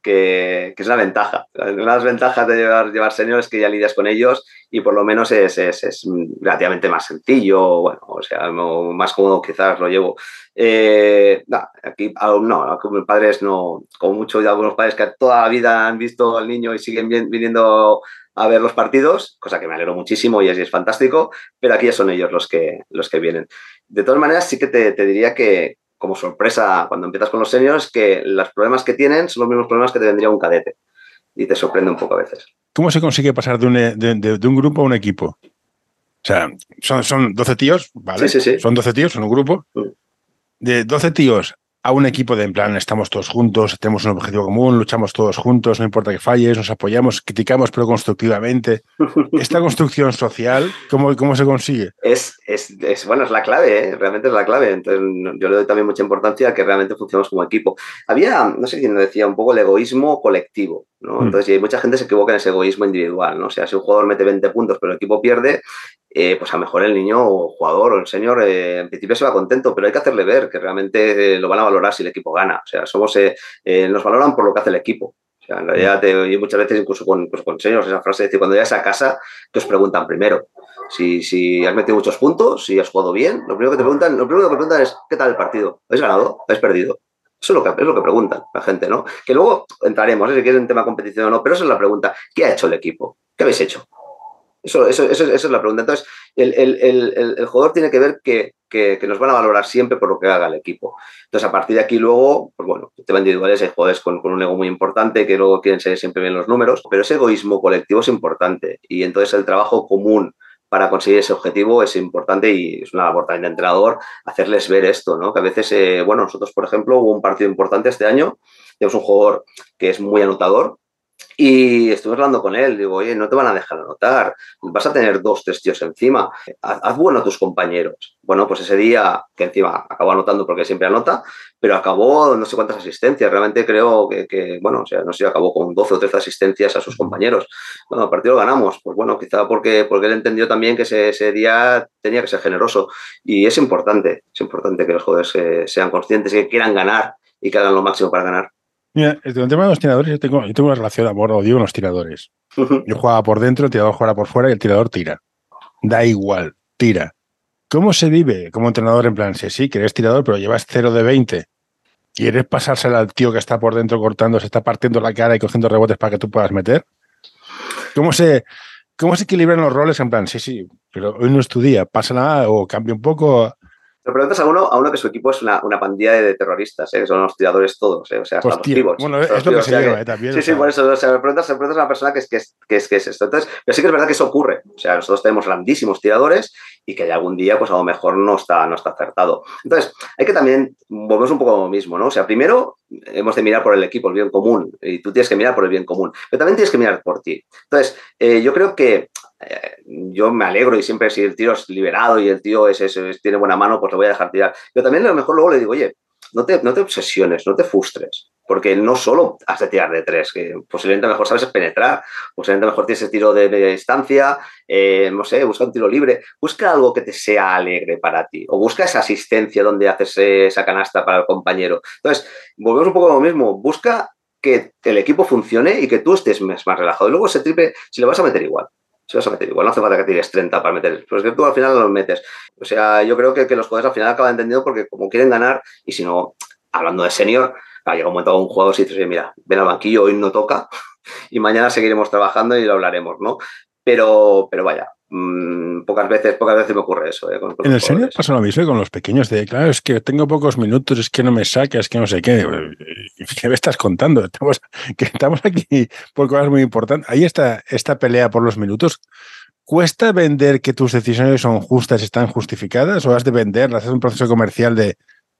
que, es una ventaja. Una de las ventajas de llevar, llevar es que ya lidias con ellos y por lo menos es, es, relativamente más sencillo, bueno, o sea, más cómodo quizás lo llevo. Eh, no, aquí no, mis padres no, como mucho de algunos padres que toda la vida han visto al niño y siguen viniendo a ver los partidos, cosa que me alegro muchísimo y es, es fantástico, pero aquí ya son ellos los que, los que vienen. De todas maneras, sí que te, te diría que, como sorpresa cuando empiezas con los seniors que los problemas que tienen son los mismos problemas que te vendría un cadete. Y te sorprende un poco a veces. ¿Cómo se consigue pasar de un, de, un grupo a un equipo? O sea, son, son 12 tíos, ¿vale? Sí, sí, sí. Son 12 tíos, son un grupo. Mm. De 12 tíos a un equipo de en plan, estamos todos juntos, tenemos un objetivo común, luchamos todos juntos, no importa que falles, nos apoyamos, criticamos, pero constructivamente. Esta construcción social, ¿cómo, cómo se consigue? Es, es, es bueno, es la clave, ¿eh? realmente es la clave. Entonces, yo le doy también mucha importancia a que realmente funcionemos como equipo. Había, no sé quién lo decía, un poco el egoísmo colectivo. ¿no? Mm. Entonces, y mucha gente se equivoca en ese egoísmo individual. ¿no? O sea, si un jugador mete 20 puntos, pero el equipo pierde, eh, pues a lo mejor el niño o jugador o el señor eh, en principio se va contento, pero hay que hacerle ver que realmente eh, lo van a valorar si el equipo gana. O sea, somos, nos valoran por lo que hace el equipo. O sea, en realidad, te, muchas veces incluso con, pues, con señores esa frase de decir, cuando llegas a casa, que os preguntan primero. Si, si, has metido muchos puntos, si has jugado bien, lo primero que te preguntan, lo primero que preguntan es ¿qué tal el partido? ¿Habéis ganado? ¿Habéis perdido? Eso es lo, que, es lo que preguntan la gente, ¿no? Que luego entraremos, si quieres en tema competición o no, pero esa es la pregunta. ¿Qué ha hecho el equipo? ¿Qué habéis hecho? Eso, eso, eso, esa es la pregunta. Entonces, el, el, el, jugador tiene que ver que, que, nos van a valorar siempre por lo que haga el equipo. Entonces, a partir de aquí luego, pues bueno, tema individuales hay jugadores con, con, un ego muy importante que luego quieren ser siempre bien los números, pero ese egoísmo colectivo es importante y entonces el trabajo común para conseguir ese objetivo es importante y es una labor también de entrenador hacerles ver esto, ¿no? Que a veces, eh, bueno, nosotros, por ejemplo, hubo un partido importante este año, tenemos un jugador que es muy anotador, Y estuve hablando con él, digo, oye, no te van a dejar anotar, vas a tener dos, tres tíos encima, haz, bueno a tus compañeros. Bueno, pues ese día, que encima acabó anotando porque siempre anota, pero acabó no sé cuántas asistencias, realmente creo que, bueno, o sea, no sé acabó con 12 o 13 asistencias a sus compañeros. Bueno, el partido lo ganamos, pues bueno, quizá porque, porque él entendió también que ese, día tenía que ser generoso. Y es importante, es importante que los jugadores sean conscientes y que quieran ganar y que hagan lo máximo para ganar. Mira, el tema de los tiradores, yo tengo, yo tengo una relación de amor odio con los tiradores. Yo jugaba por dentro, el tirador juega por fuera y el tirador tira. Da igual, tira. ¿Cómo se vive como entrenador en plan, sí, sí, que eres tirador, pero llevas 0 de 20? ¿Quieres pasársela al tío que está por dentro cortando, se está partiendo la cara y cogiendo rebotes para que tú puedas meter? ¿Cómo se, cómo se equilibran los roles en plan, sí, sí, pero hoy no es tu día, pasa nada o cambia un poco? Le preguntas a uno, a uno que su equipo es una, una pandilla de, terroristas, ¿eh? son los tiradores todos, ¿eh? o sea, hasta los vivos. Bueno, es lo que se lleva, ¿eh? también. Sí, sí, por eso, o sea, preguntas, preguntas, a una persona que es, que, es, que, es, que es esto. Entonces, pero sí que es verdad que eso ocurre. O sea, nosotros tenemos grandísimos tiradores y que algún día, pues a lo mejor no está, no está acertado. Entonces, hay que también, volvemos un poco a lo mismo, ¿no? O sea, primero hemos de mirar por el equipo, el bien común, y tú tienes que mirar por el bien común, pero también tienes que mirar por ti. Entonces, eh, yo creo que eh, yo me alegro y siempre si el tío es liberado y el tío es, tiene buena mano, pues lo voy a dejar tirar. Pero también a lo mejor luego le digo, oye, no te, no te obsesiones, no te frustres, porque no solo has de tirar de tres, que posiblemente mejor sabes penetrar, posiblemente mejor tienes ese tiro de, distancia, eh, no sé, busca un tiro libre, busca algo que te sea alegre para ti, o busca esa asistencia donde haces esa canasta para el compañero. Entonces, volvemos un poco a lo mismo, busca que el equipo funcione y que tú estés más, más relajado. Y luego ese triple, si lo vas a meter igual si vas a meter igual, no hace falta que tires 30 para meter, pero es que tú al final lo metes. O sea, yo creo que, que los jugadores al final acaban entendiendo porque como quieren ganar y si no, hablando de senior, llega un momento a un jugador y dices, mira, ven al banquillo, hoy no toca y mañana seguiremos trabajando y lo hablaremos, ¿no? Pero, pero vaya, Mm, pocas veces, pocas veces me ocurre eso. Eh, en el serio pasa lo mismo con los pequeños de, claro, es que tengo pocos minutos, es que no me saca, es que no sé qué. ¿Qué me estás contando? Estamos, que estamos aquí por cosas muy importantes. Ahí está esta pelea por los minutos. ¿Cuesta vender que tus decisiones son justas, están justificadas? ¿O has de vender, hacer un proceso comercial de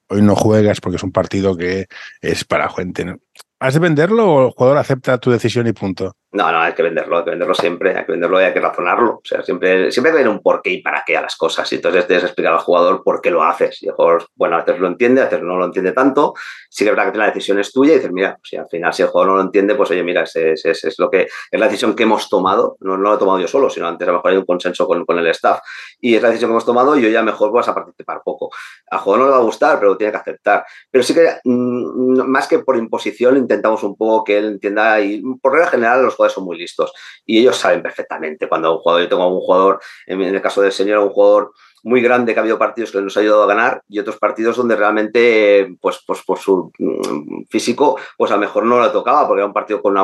hoy no juegas porque es un partido que es para gente? ¿no? ¿Has de venderlo o el jugador acepta tu decisión y punto? No, no, hay que venderlo, hay que venderlo siempre, hay que venderlo y hay que razonarlo. O sea, siempre, siempre hay que ver un porqué y para qué a las cosas. Y entonces tienes que explicar al jugador por qué lo haces. Y el jugador, bueno, a veces lo entiende, a veces no lo entiende tanto. Sí que es verdad que la decisión es tuya y dices, mira, si al final si el jugador no lo entiende, pues oye, mira, es, es, es, lo que es la decisión que hemos tomado. No, no lo he tomado yo solo, sino antes a lo mejor hay un consenso con, con, el staff. Y es la decisión que hemos tomado y yo ya mejor vas a participar poco. Al jugador no le va a gustar, pero lo tiene que aceptar. Pero sí que, mm, más que por imposición, intentamos un poco que él entienda y por regla general los jugadores son muy listos y ellos saben perfectamente cuando un jugador, yo tengo un jugador, en el caso del señor, un jugador muy grande que ha habido partidos que nos ha ayudado a ganar y otros partidos donde realmente, pues, pues por su mm, físico, pues a lo mejor no lo tocaba porque era un partido con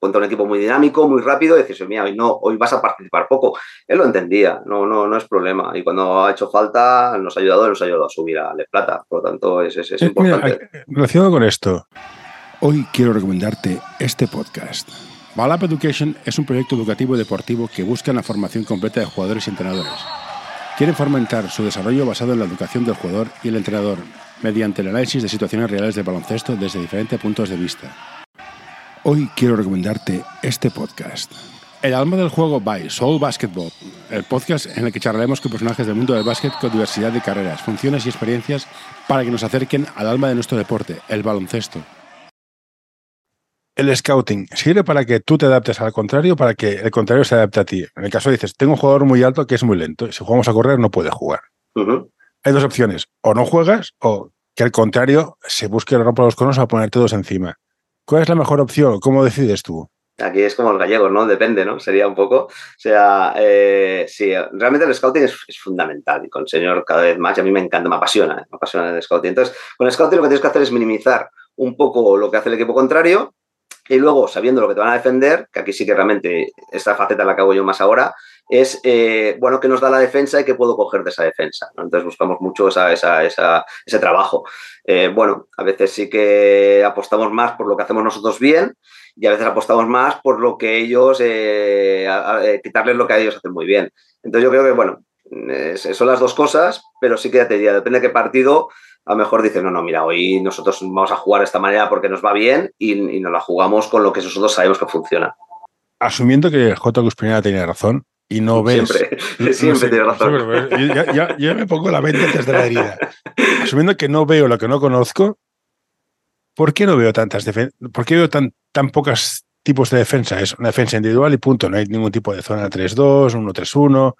contra un equipo muy dinámico, muy rápido, y decís, mira, hoy, no, hoy vas a participar poco. Él lo entendía, no, no, no es problema. Y cuando ha hecho falta, nos ha ayudado, nos ha ayudado a subir a Le Plata. Por lo tanto, es, es, importante. relacionado con esto, hoy quiero recomendarte este podcast. Balap Education es un proyecto educativo y deportivo que busca la formación completa de jugadores y entrenadores. Quieren fomentar su desarrollo basado en la educación del jugador y el entrenador, mediante el análisis de situaciones reales de baloncesto desde diferentes puntos de vista. Hoy quiero recomendarte este podcast. El alma del juego by Soul Basketball, el podcast en el que charlaremos con personajes del mundo del básquet con diversidad de carreras, funciones y experiencias para que nos acerquen al alma de nuestro deporte, el baloncesto el scouting sirve para que tú te adaptes al contrario, para que el contrario se adapte a ti. En el caso dices, tengo un jugador muy alto que es muy lento, si jugamos a correr no puede jugar. Hay dos opciones, o no juegas o que al contrario se busque la ropa a los conos a poner todos encima. ¿Cuál es la mejor opción? ¿Cómo decides tú? Aquí es como el gallego, ¿no? Depende, ¿no? Sería un poco. O sea, eh, sí, realmente el scouting es, fundamental y con el señor cada vez más. Y a mí me encanta, me apasiona, ¿eh? me apasiona el scouting. Entonces, con el scouting lo que tienes que hacer es minimizar un poco lo que hace el equipo contrario y luego, sabiendo lo que te van a defender, que aquí sí que realmente esta faceta la acabo yo más ahora, es, eh, bueno, que nos da la defensa y qué puedo coger de esa defensa. Entonces buscamos mucho esa, ese trabajo. Eh, bueno, a veces sí que apostamos más por lo que hacemos nosotros bien y a veces apostamos más por lo que ellos, eh, quitarles lo que a ellos hacen muy bien. Entonces yo creo que, bueno, son las dos cosas, pero sí que ya te diría, depende de qué partido, a lo mejor dicen, no, no, mira, hoy nosotros vamos a jugar de esta manera porque nos va bien y, nos la jugamos con lo que nosotros sabemos que funciona. Asumiendo que J. Cuspinera tiene razón, y no ves. Siempre, siempre tiene razón. yo, me pongo la mente antes de la herida. Asumiendo que no veo lo que no conozco, ¿por qué no veo tantas defensas? ¿Por qué veo tan, tan pocos tipos de defensa? Es una defensa individual y punto. No hay ningún tipo de zona 3-2, 1-3-1,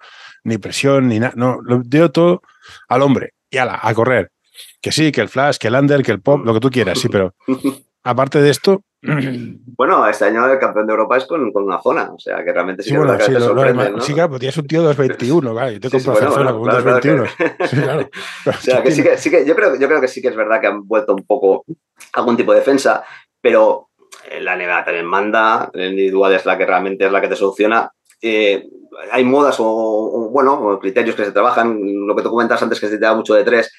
ni presión, ni nada. No, lo veo todo al hombre y ala, a correr. Que sí, que el flash, que el under, que el pop, lo que tú quieras, sí, pero aparte de esto. Bueno, este año el campeón de Europa es con, una zona, o sea que realmente sí, que bueno, sí, te sorprende, ¿no? Sí, claro, pues tienes un tío 2.21, claro, yo te compro sí, zona con un 2.21. Sí, claro. o sea que sí que, sí que yo, creo, yo creo que sí que es verdad que han vuelto un poco algún tipo de defensa, pero eh, la NBA también manda, el individual es la que realmente es la que te soluciona. Eh, hay modas o, bueno, criterios que se trabajan, lo que tú comentas antes que se te da mucho de tres,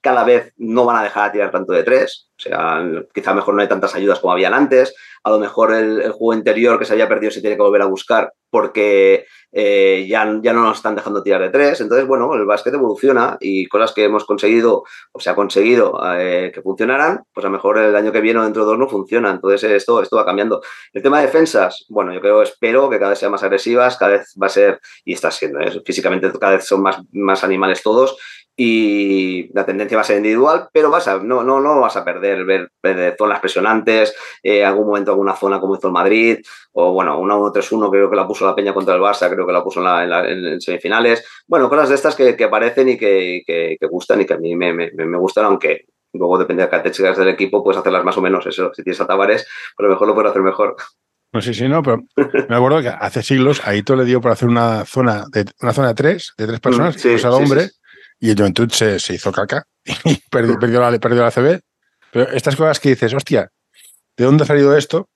cada vez no van a dejar de tirar tanto de tres. O sea, quizá mejor no hay tantas ayudas como habían antes. A lo mejor el, juego interior que se había perdido se tiene que volver a buscar porque eh, ya, ya no nos están dejando tirar de tres. Entonces, bueno, el básquet evoluciona y cosas que hemos conseguido o se ha conseguido eh, que funcionaran, pues a lo mejor el año que viene o dentro de dos no funciona. Entonces, esto, esto va cambiando. El tema de defensas, bueno, yo creo, espero que cada vez sean más agresivas, cada vez va a ser, y está siendo, ¿eh? físicamente cada vez son más, más animales todos y la tendencia va a ser individual, pero vas a, no, no, no vas a perder ver, zonas presionantes, eh, algún momento alguna zona como hizo el Madrid, o bueno, una 1-3-1 creo que la puso la Peña contra el Barça, creo que la puso en, en, semifinales. Bueno, cosas de estas que, aparecen y que, que, gustan y que a mí me, me, me gustan, aunque luego depende de las características del equipo, puedes hacerlas más o menos. Eso, si tienes a Tavares, pues a lo mejor lo puedes hacer mejor. No sé si no, pero me acuerdo que hace siglos Aito le dio por hacer una zona de una zona de tres, de tres personas, mm, sí, pues al hombre, y el Juventud se, se hizo caca y perdió, perdió, la, perdió la CB. Pero estas cosas que dices, hostia, ¿de dónde ha salido esto?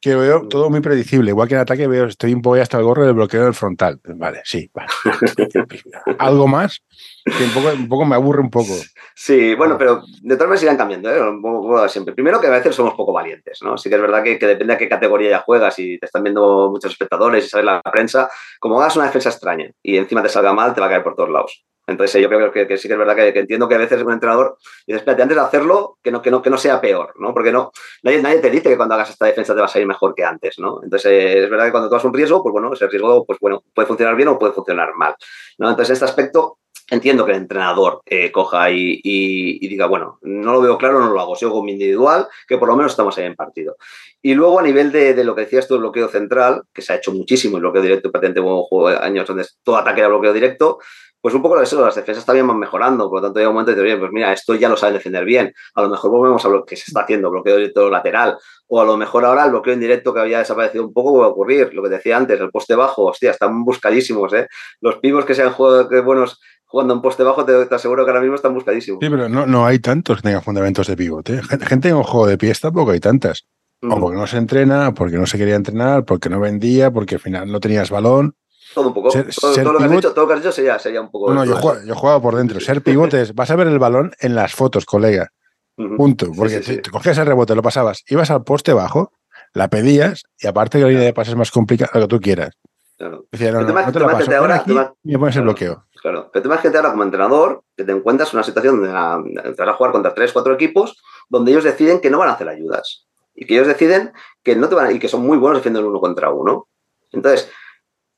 Que veo todo muy predecible. Igual que en ataque veo, estoy un poco hasta el gorro del bloqueo del frontal. Vale, sí, vale. Algo más que un poco, un poco me aburre un poco. Sí, bueno, pero de todas maneras irán cambiando, ¿eh? siempre. Primero que a veces somos poco valientes, ¿no? Sí que es verdad que, que, depende de qué categoría ya juegas y te están viendo muchos espectadores y sabes la prensa, como hagas una defensa extraña y encima te salga mal, te va a caer por todos lados. Entonces yo creo que, sí que es verdad que, entiendo que a veces un entrenador dice, espérate, antes de hacerlo, que no, que no, que no sea peor, ¿no? Porque no, nadie, nadie te dice que cuando hagas esta defensa te va a salir mejor que antes, ¿no? Entonces eh, es verdad que cuando tú un riesgo, pues bueno, ese riesgo, pues bueno, puede funcionar bien o puede funcionar mal, ¿no? Entonces en este aspecto entiendo que el entrenador eh, coja y, diga, bueno, no lo veo claro, no lo hago, sigo con mi individual, que por lo menos estamos ahí en partido. Y luego a nivel de, lo que decías tú, el bloqueo central, que se ha hecho muchísimo, el bloqueo directo, patente, de años donde todo ataque era bloqueo directo, pues un poco eso, las defensas también van mejorando, por lo tanto llega un momento de decir, pues mira, esto ya lo saben defender bien, a lo mejor volvemos a lo que se está haciendo, bloqueo directo lateral, o a lo mejor ahora el bloqueo indirecto que había desaparecido un poco vuelve a ocurrir, lo que decía antes, el poste bajo, hostia, están buscadísimos, ¿eh? Los pibos que se han jugado, que buenos jugando en poste bajo, te, aseguro que ahora mismo están buscadísimos. Sí, pero no, no hay tantos que tengan fundamentos de pivote. Gente en juego de pies tampoco hay tantas. O mm. porque no se entrena, porque no se quería entrenar, porque no vendía, porque al final no tenías balón. Todo un poco. todo, lo que has dicho, todo lo que has dicho sería, sería un poco. No, yo, yo jugaba por dentro. Ser pivotes, vas a ver el balón en las fotos, colega. Punto. Porque te cogías el rebote, lo pasabas, ibas al poste bajo, la pedías y aparte que la línea de pases es más complicada, lo que tú quieras. Claro. Decía, no, no, no, te la paso. Ahora, aquí y me pones el bloqueo. Claro, pero imagínate ahora como entrenador que te encuentras en una situación donde vas a jugar contra tres, cuatro equipos donde ellos deciden que no van a hacer ayudas y que ellos deciden que no te van a, y que son muy buenos defendiendo uno contra uno. Entonces,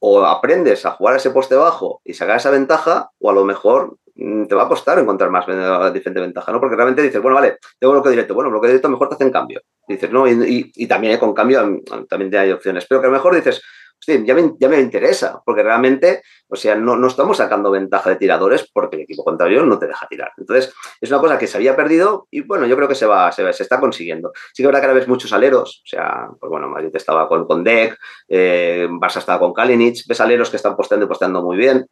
o aprendes a jugar ese poste bajo y sacar esa ventaja, o a lo mejor mm, te va a costar encontrar más diferente ventaja, ¿no? Porque realmente dices, bueno, vale, tengo bloqueo directo, bueno, bloqueo directo mejor te hacen cambio. Dices, no, y, y, también eh, con cambio mm, también hay opciones, pero que a lo mejor dices, ya me, ya me interesa, porque realmente, o sea, no, no, estamos sacando ventaja de tiradores porque el equipo contrario no te deja tirar. Entonces, es una cosa que se había perdido y bueno, yo creo que se va, se, se está consiguiendo. Sí que habrá que ahora ves muchos aleros, o sea, pues bueno, Madrid estaba con, con Deck, eh, Barça estaba con Kalinic, ves aleros que están posteando y posteando muy bien.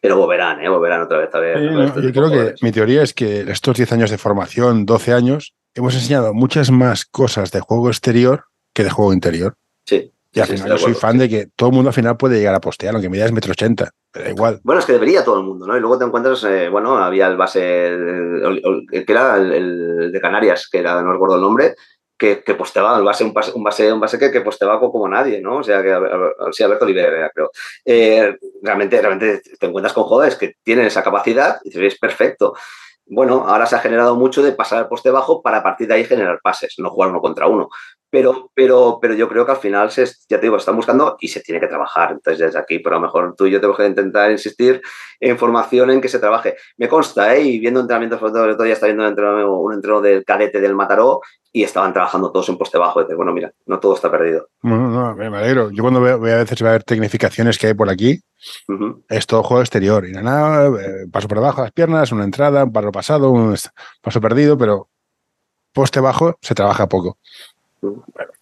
Pero volverán, ¿eh? Volverán otra vez a ver. yo creo que mi teoría es que estos 10 años de formación, 12 años, hemos enseñado muchas más cosas de juego exterior que de juego interior. Sí. Y al final yo soy fan de que todo el mundo al final puede llegar a postear, aunque es metro ochenta, pero igual. Bueno, es que debería todo el mundo, ¿no? Y luego te encuentras, eh, bueno, había el base, que era el, de Canarias, que era, no recuerdo el nombre, que, que posteaba el base, un base, un base, un base que, que posteaba como nadie, ¿no? O sea, que sí, Alberto Oliver, creo. Eh, realmente, realmente te encuentras con jugadores que tienen esa capacidad y dices, es perfecto. bueno, ahora se ha generado mucho de pasar al poste bajo para a partir de ahí generar pases, no jugar uno contra uno. Pero, pero, pero yo creo que al final, se, ya te digo, están buscando y se tiene que trabajar. Entonces, desde aquí, pero a lo mejor tú y yo tengo que intentar insistir en formación en que se trabaje. Me consta, ¿eh? y viendo entrenamientos, sobre todo, el día viendo un entreno, un entreno del cadete del Mataró y estaban trabajando todos en poste bajo. Y bueno, mira, no todo está perdido. Bueno, no, me alegro. Yo cuando veo, a veces ver tecnificaciones que hay por aquí, es todo juego exterior. Y nada, eh, paso por debajo de las piernas, una entrada, un paso pasado, un paso perdido, pero poste bajo se trabaja poco.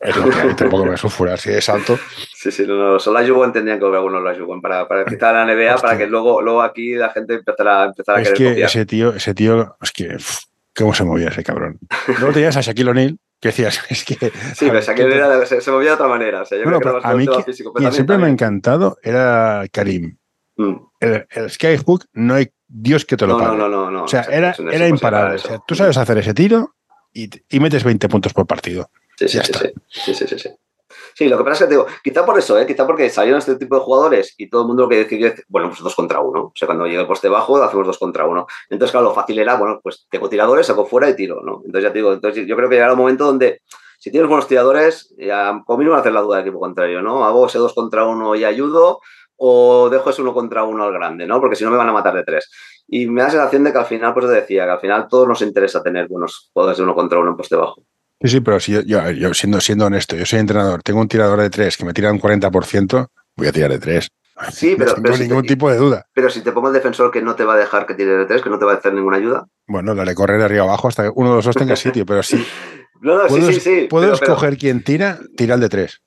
Es lo que hay, tampoco me sulfurar si es alto. Sí, sí, no, no. Solo la entendían que algunos ayudan para, para empezar la NBA, para que luego, luego aquí la gente empezara, empezara a es que ese tío, ese tío, es que, ¿cómo se movía ese cabrón? Luego tenías a Shaquille O'Neal, que decías, es que... Sí, pero Shaquille O'Neal se, movía de otra manera. O sea, yo bueno, creo que a mí que, físico, quien siempre me ha encantado era Karim. Mm. El, el skyhook no hay Dios que te lo pague. No, no, no, no. O sea, era, era imparable. O sea, tú sabes hacer ese tiro y, y metes 20 puntos por partido. Sí, sí, sí, sí, sí, sí, sí, lo que pasa es que digo, quizá por eso, ¿eh? quizá porque salieron este tipo de jugadores y todo el mundo lo que decía, bueno, pues dos contra uno. O sea, cuando llegue el poste bajo, hacemos dos contra uno. Entonces, claro, lo fácil era, bueno, pues tengo tiradores, saco fuera y tiro, ¿no? Entonces, ya te digo, entonces yo creo que llegará un momento donde si tienes buenos tiradores, ya van a hacer la duda del equipo contrario, ¿no? Hago ese dos contra uno y ayudo, o dejo ese uno contra uno al grande, ¿no? Porque si no me van a matar de tres. Y me da la sensación de que al final, pues decía, que al final todos nos interesa tener buenos jugadores de uno contra uno en poste bajo. Sí, sí, pero si yo, yo, siendo, siendo honesto, yo soy entrenador, tengo un tirador de tres que me tira un 40%, voy a tirar de tres. Sí, pero. No tengo ningún tipo de duda. Pero si te pongo el defensor que no te va a dejar que tire de tres, que no te va a hacer ninguna ayuda. Bueno, dale correr de arriba abajo hasta que uno de los dos tenga sitio, pero sí. no, no, sí, sí, sí. Puedo escoger quién tira, tira el de tres.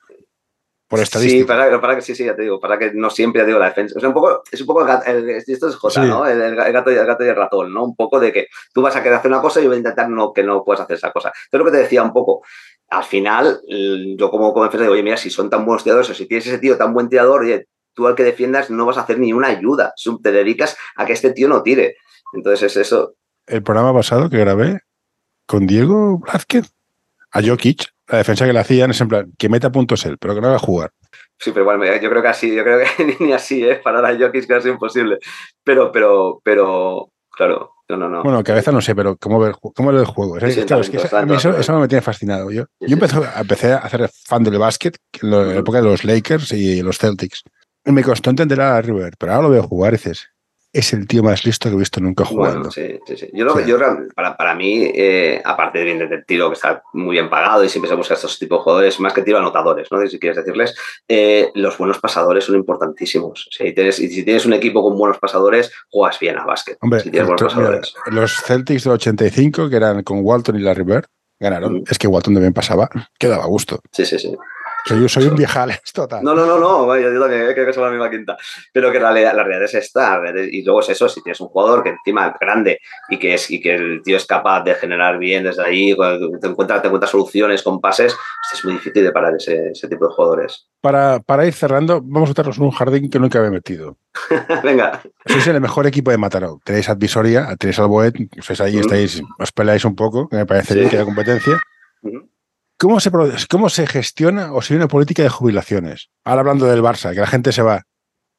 Por estadística. Sí, para, para, que sí, sí, ya te digo, para que no siempre ya digo la defensa. O sea, un poco, es un poco el, esto es J, ¿no? El, gato, el, gato, y el ratón, ¿no? Un poco de que tú vas a querer hacer una cosa y yo voy a intentar no, que no puedas hacer esa cosa. Entonces, lo que te decía un poco, al final, yo como, como defensa digo, oye, mira, si son tan buenos tiradores o si tienes ese tío tan buen tirador, oye, tú al que defiendas no vas a hacer ni una ayuda, te dedicas a que este tío no tire. Entonces es eso. El programa pasado que grabé con Diego Blázquez, a Jokic, la defensa que le hacían es en plan, que meta puntos él, pero que no haga jugar. Sí, pero bueno, yo creo que así, yo creo que ni así, ¿eh? Para a Jokic casi imposible. Pero, pero, pero, claro, no, no, no. Bueno, cabeza no sé, pero cómo ver, cómo el juego. Claro, es que a mí eso, me tiene fascinado. Yo, yo empecé, empecé, a hacer fan del básquet en la época de los Lakers y los Celtics. Y me costó entender a River, pero ahora lo veo jugar y dices, es el tío más listo que he visto nunca jugando. sí, sí, sí. Yo, yo para, para, mí, eh, aparte de bien del tiro que está muy bien pagado y siempre se busca estos tipos de jugadores, más que tiro anotadores, ¿no? Si quieres decirles, eh, los buenos pasadores son importantísimos. Si tienes, y si tienes un equipo con buenos pasadores, juegas bien a básquet. Hombre, si tienes buenos pasadores. los Celtics del 85, que eran con Walton y Larry Bird, ganaron. Es que Walton también pasaba, que daba gusto. Sí, sí, sí. Soy, soy un viejales total. No, no, no, no, yo también creo que la misma quinta. Pero que la, la realidad es esta. Y luego es eso, si tienes un jugador que encima es grande y que, es, y que el tío es capaz de generar bien desde ahí, te encuentras, te encuentras soluciones con pases, es muy difícil de parar ese, ese tipo de jugadores. Para, para, ir cerrando, vamos a meternos en un jardín que nunca había metido. Venga. Sois el mejor equipo de Mataró. Tenéis Advisoria, tenéis Alboet, sois ahí, estáis, os peleáis un poco, que me parece bien que haya competencia. ¿Cómo se, ¿Cómo se gestiona o si hay una política de jubilaciones? Ahora hablando del Barça, que la gente se va.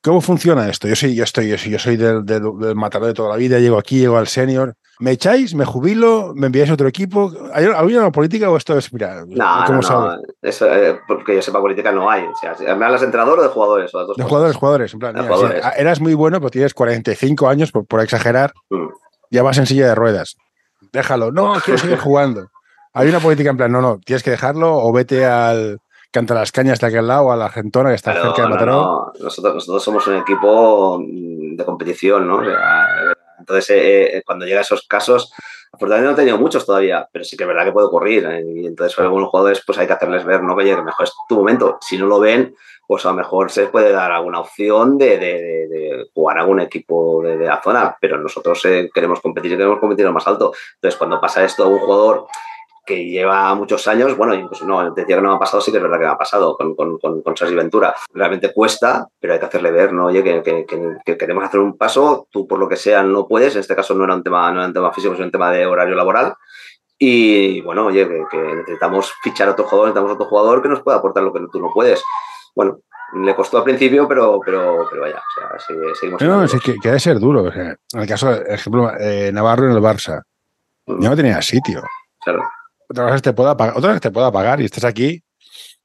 ¿Cómo funciona esto? Yo soy, yo estoy, yo soy del, del, matador de toda la vida, llego aquí, llego al senior. ¿Me echáis? ¿Me jubilo? ¿Me enviáis a otro equipo? ¿Hay alguna política o esto es, mira, no, ¿cómo no, Eso, eh, porque yo sepa política no hay. O sea, ¿Me hablas de entrenador o de jugadores? de jugadores, jugadores. En plan, eras muy bueno, pero tienes 45 años, por, por exagerar, mm. ya vas en silla de ruedas. Déjalo. No, quiero seguir jugando. Hay una política en plan, no, no, tienes que dejarlo o vete al canta las cañas de aquel lado, a la Argentona que está cerca de Mataró. No, Nosotros, nosotros somos un equipo mm, de competición, ¿no? entonces, eh, eh, cuando llega a esos casos, afortunadamente no he tenido muchos todavía, pero sí que es verdad que puede ocurrir. ¿eh? Y entonces, para algunos jugadores, pues hay que hacerles ver, ¿no? Que, que mejor es tu momento. Si no lo ven, pues a lo mejor se puede dar alguna opción de, de, de jugar a algún equipo de, la zona, pero nosotros queremos competir y queremos competir lo más alto. Entonces, cuando pasa esto a un jugador que lleva muchos años, bueno, incluso no, decía que no me ha pasado, sí que es verdad que me ha pasado con, con, con, con Ventura. Realmente cuesta, pero hay que hacerle ver, ¿no? Oye, que, que, queremos hacer un paso, tú por lo que sea no puedes, en este caso no era un tema, no era un tema físico, es un tema de horario laboral. Y bueno, oye, que, necesitamos fichar a otro jugador, necesitamos a otro jugador que nos pueda aportar lo que tú no puedes. Bueno, Le costó al principio, pero, pero, pero vaya, o sea, seguimos. No, no, es que, que, debe ser duro. en el caso, ejemplo, eh, Navarro en el Barça, mm. ya no tenía sitio. Claro. Otra vez te pueda pagar, otra vez te pueda pagar y estás aquí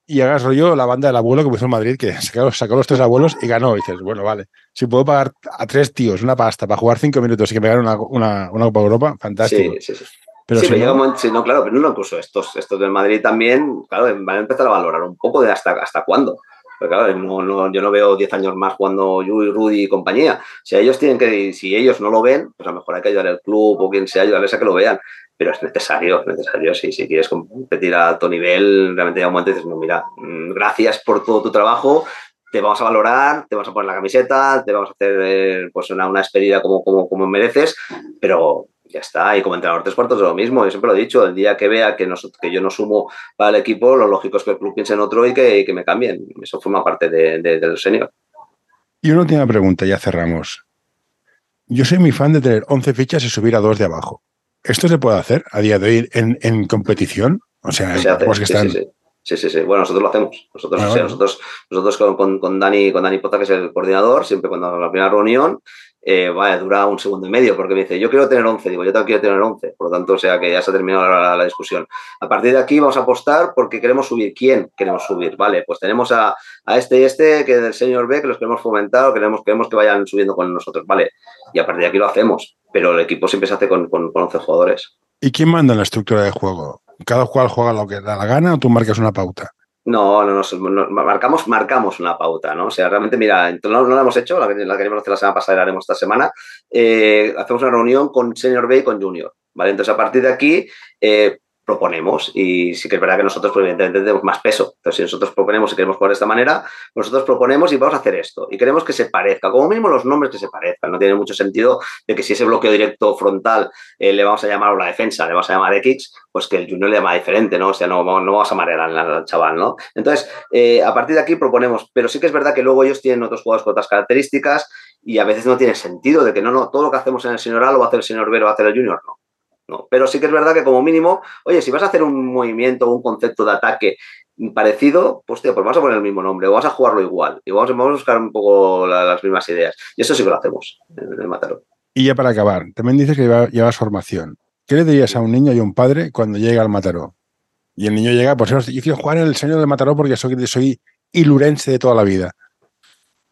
y hagas rollo la banda del abuelo que puso en Madrid, que sacó, sacó, los tres abuelos y ganó. Y dices, bueno, vale, si puedo pagar a tres tíos una pasta para jugar cinco minutos y que me ganen una, una, una Copa Europa, fantástico. Sí, sí, sí. Pero sí, no... no, claro, pero no incluso estos, estos del Madrid también, claro, van a empezar a valorar un poco de hasta, hasta cuándo. Claro, no, no, yo no veo 10 años más cuando Yui, Rudy y compañía. Si ellos tienen que, si ellos no lo ven, pues a lo mejor hay que ayudar al club o quien sea, ayudarles a que lo vean pero es necesario, es necesario, sí, si quieres competir a alto nivel, realmente llega un momento y dices, no, mira, mm, gracias por todo tu trabajo, te vamos a valorar, te vamos a poner la camiseta, te vamos a hacer eh, pues una, una despedida como, como, como mereces, pero ya está, y como entrenador tres cuartos de lo mismo, yo siempre lo he dicho, el día que vea que, que yo no sumo para el equipo, lo lógico es que el club piense en otro y que, que me cambien, eso forma parte de, del senior. Y una última pregunta, ya cerramos. Yo soy muy fan de tener 11 fichas y subir a dos de abajo. ¿Esto se puede hacer a día de hoy en, en competición? O sea, pues que están... Sí, sí, sí. Bueno, nosotros lo hacemos. Nosotros, ah, nosotros, nosotros con, con, con, Dani, con Dani Pota, que es el coordinador, siempre cuando la primera reunión, eh, vaya, dura un segundo y medio, porque me dice, yo quiero tener 11, digo, yo también quiero tener 11, por lo tanto, o sea que ya se ha terminado la, la, discusión. A partir de aquí vamos a apostar porque queremos subir. ¿Quién queremos subir? Vale, pues tenemos a, a este y este, que es del señor B, que los queremos fomentar o queremos, queremos que vayan subiendo con nosotros, vale, y a partir de aquí lo hacemos, pero el equipo siempre se hace con, con, con 11 jugadores. ¿Y quién manda en la estructura de juego? ¿Cada cual juega lo que da la gana o tú marcas una pauta? No, no, no, marcamos, marcamos una pauta, ¿no? O sea, realmente, mira, no, no la hemos hecho, la, la queríamos hacer la semana pasada y la haremos esta semana. Eh, hacemos una reunión con Senior B y con Junior, ¿vale? Entonces, a partir de aquí, eh, proponemos. Y sí que es verdad que nosotros, pues, evidentemente, tenemos más peso. Entonces, si nosotros proponemos y queremos jugar de esta manera, nosotros proponemos y vamos a hacer esto. Y queremos que se parezca, como mínimo los nombres que se parezcan. No tiene mucho sentido de que si ese bloqueo directo frontal eh, le vamos a llamar o la defensa, le vamos a llamar X, pues que el junior le llama diferente, ¿no? O sea, no, no vamos a marear al, al chaval, ¿no? Entonces, eh, a partir de aquí proponemos, pero sí que es verdad que luego ellos tienen otros jugadores con otras características y a veces no tiene sentido de que no, no, todo lo que hacemos en el señor A lo va a hacer el señor B, lo va a hacer el junior, no. No, pero sí que es verdad que como mínimo, oye, si vas a hacer un movimiento, un concepto de ataque parecido, pues tío, pues vamos a poner el mismo nombre, o vas a jugarlo igual, y vamos, vamos a buscar un poco la, las mismas ideas. Y eso sí que lo hacemos en el Mataró. Y ya para acabar, también dices que llevas, llevas formación. ¿Qué le dirías a un niño y a un padre cuando llega al Mataró? Y el niño llega, pues yo quiero jugar en el Señor del Mataró porque soy, soy ilurense de toda la vida.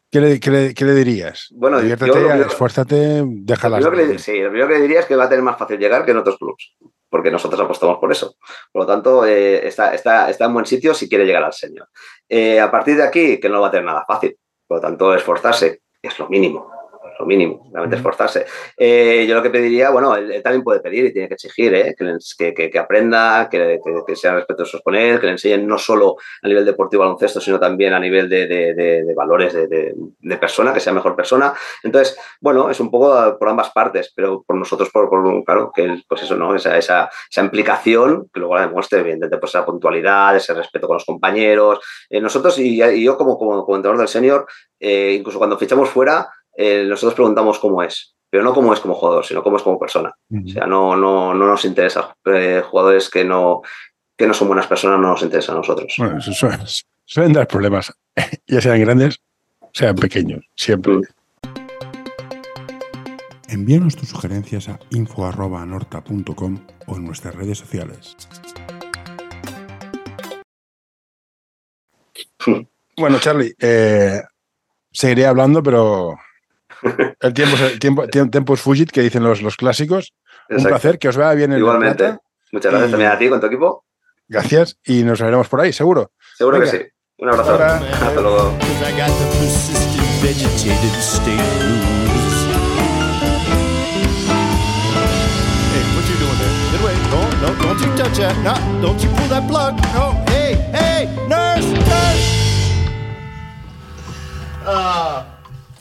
¿Qué le, qué, le, ¿Qué le, dirías? Bueno, esfuérzate, déjala. Lo que sí, lo primero que le diría es que va a tener más fácil llegar que en otros clubes, porque nosotros apostamos por eso. Por lo tanto, eh, está, está, está, en buen sitio si quiere llegar al señor. Eh, a partir de aquí, que no va a tener nada fácil. Por lo tanto, esforzarse es lo mínimo lo mínimo, realmente esforzarse. Eh, yo lo que pediría, bueno, él, él, también puede pedir y tiene que exigir, ¿eh? que, que, que, aprenda, que, que, sea respetuosos con él, que le enseñen no solo a nivel deportivo baloncesto, sino también a nivel de, de, de valores de, persona, que sea mejor persona. Entonces, bueno, es un poco por ambas partes, pero por nosotros, por, por claro, que pues eso, ¿no? Esa, esa, esa, implicación, que luego la demuestre, evidentemente, pues esa puntualidad, ese respeto con los compañeros. Eh, nosotros y, y, yo como, como, como entrenador del senior, incluso cuando fichamos fuera, eh, nosotros preguntamos cómo es, pero no cómo es como jugador, sino cómo es como persona. Uh -huh. O sea, no, no, no nos interesa eh, jugadores que no, que no son buenas personas, no nos interesa a nosotros. Bueno, eso suelen, suelen dar problemas, ya sean grandes, sean pequeños, siempre. Uh -huh. Envíanos tus sugerencias a info.norta.com o en nuestras redes sociales. Bueno, Charlie, eh, seguiré hablando, pero el tiempo, es, el tiempo, el tiempo es fugit, que dicen los, los clásicos. Exacto. Un placer, que os vea bien en Igualmente. Muchas gracias y... también a ti con tu equipo. Gracias y nos veremos por ahí, seguro. Seguro Venga. que sí. Un abrazo. Hasta luego. No, don't you touch that. No, don't you pull that plug. No, hey, hey, nurse, nurse. Uh.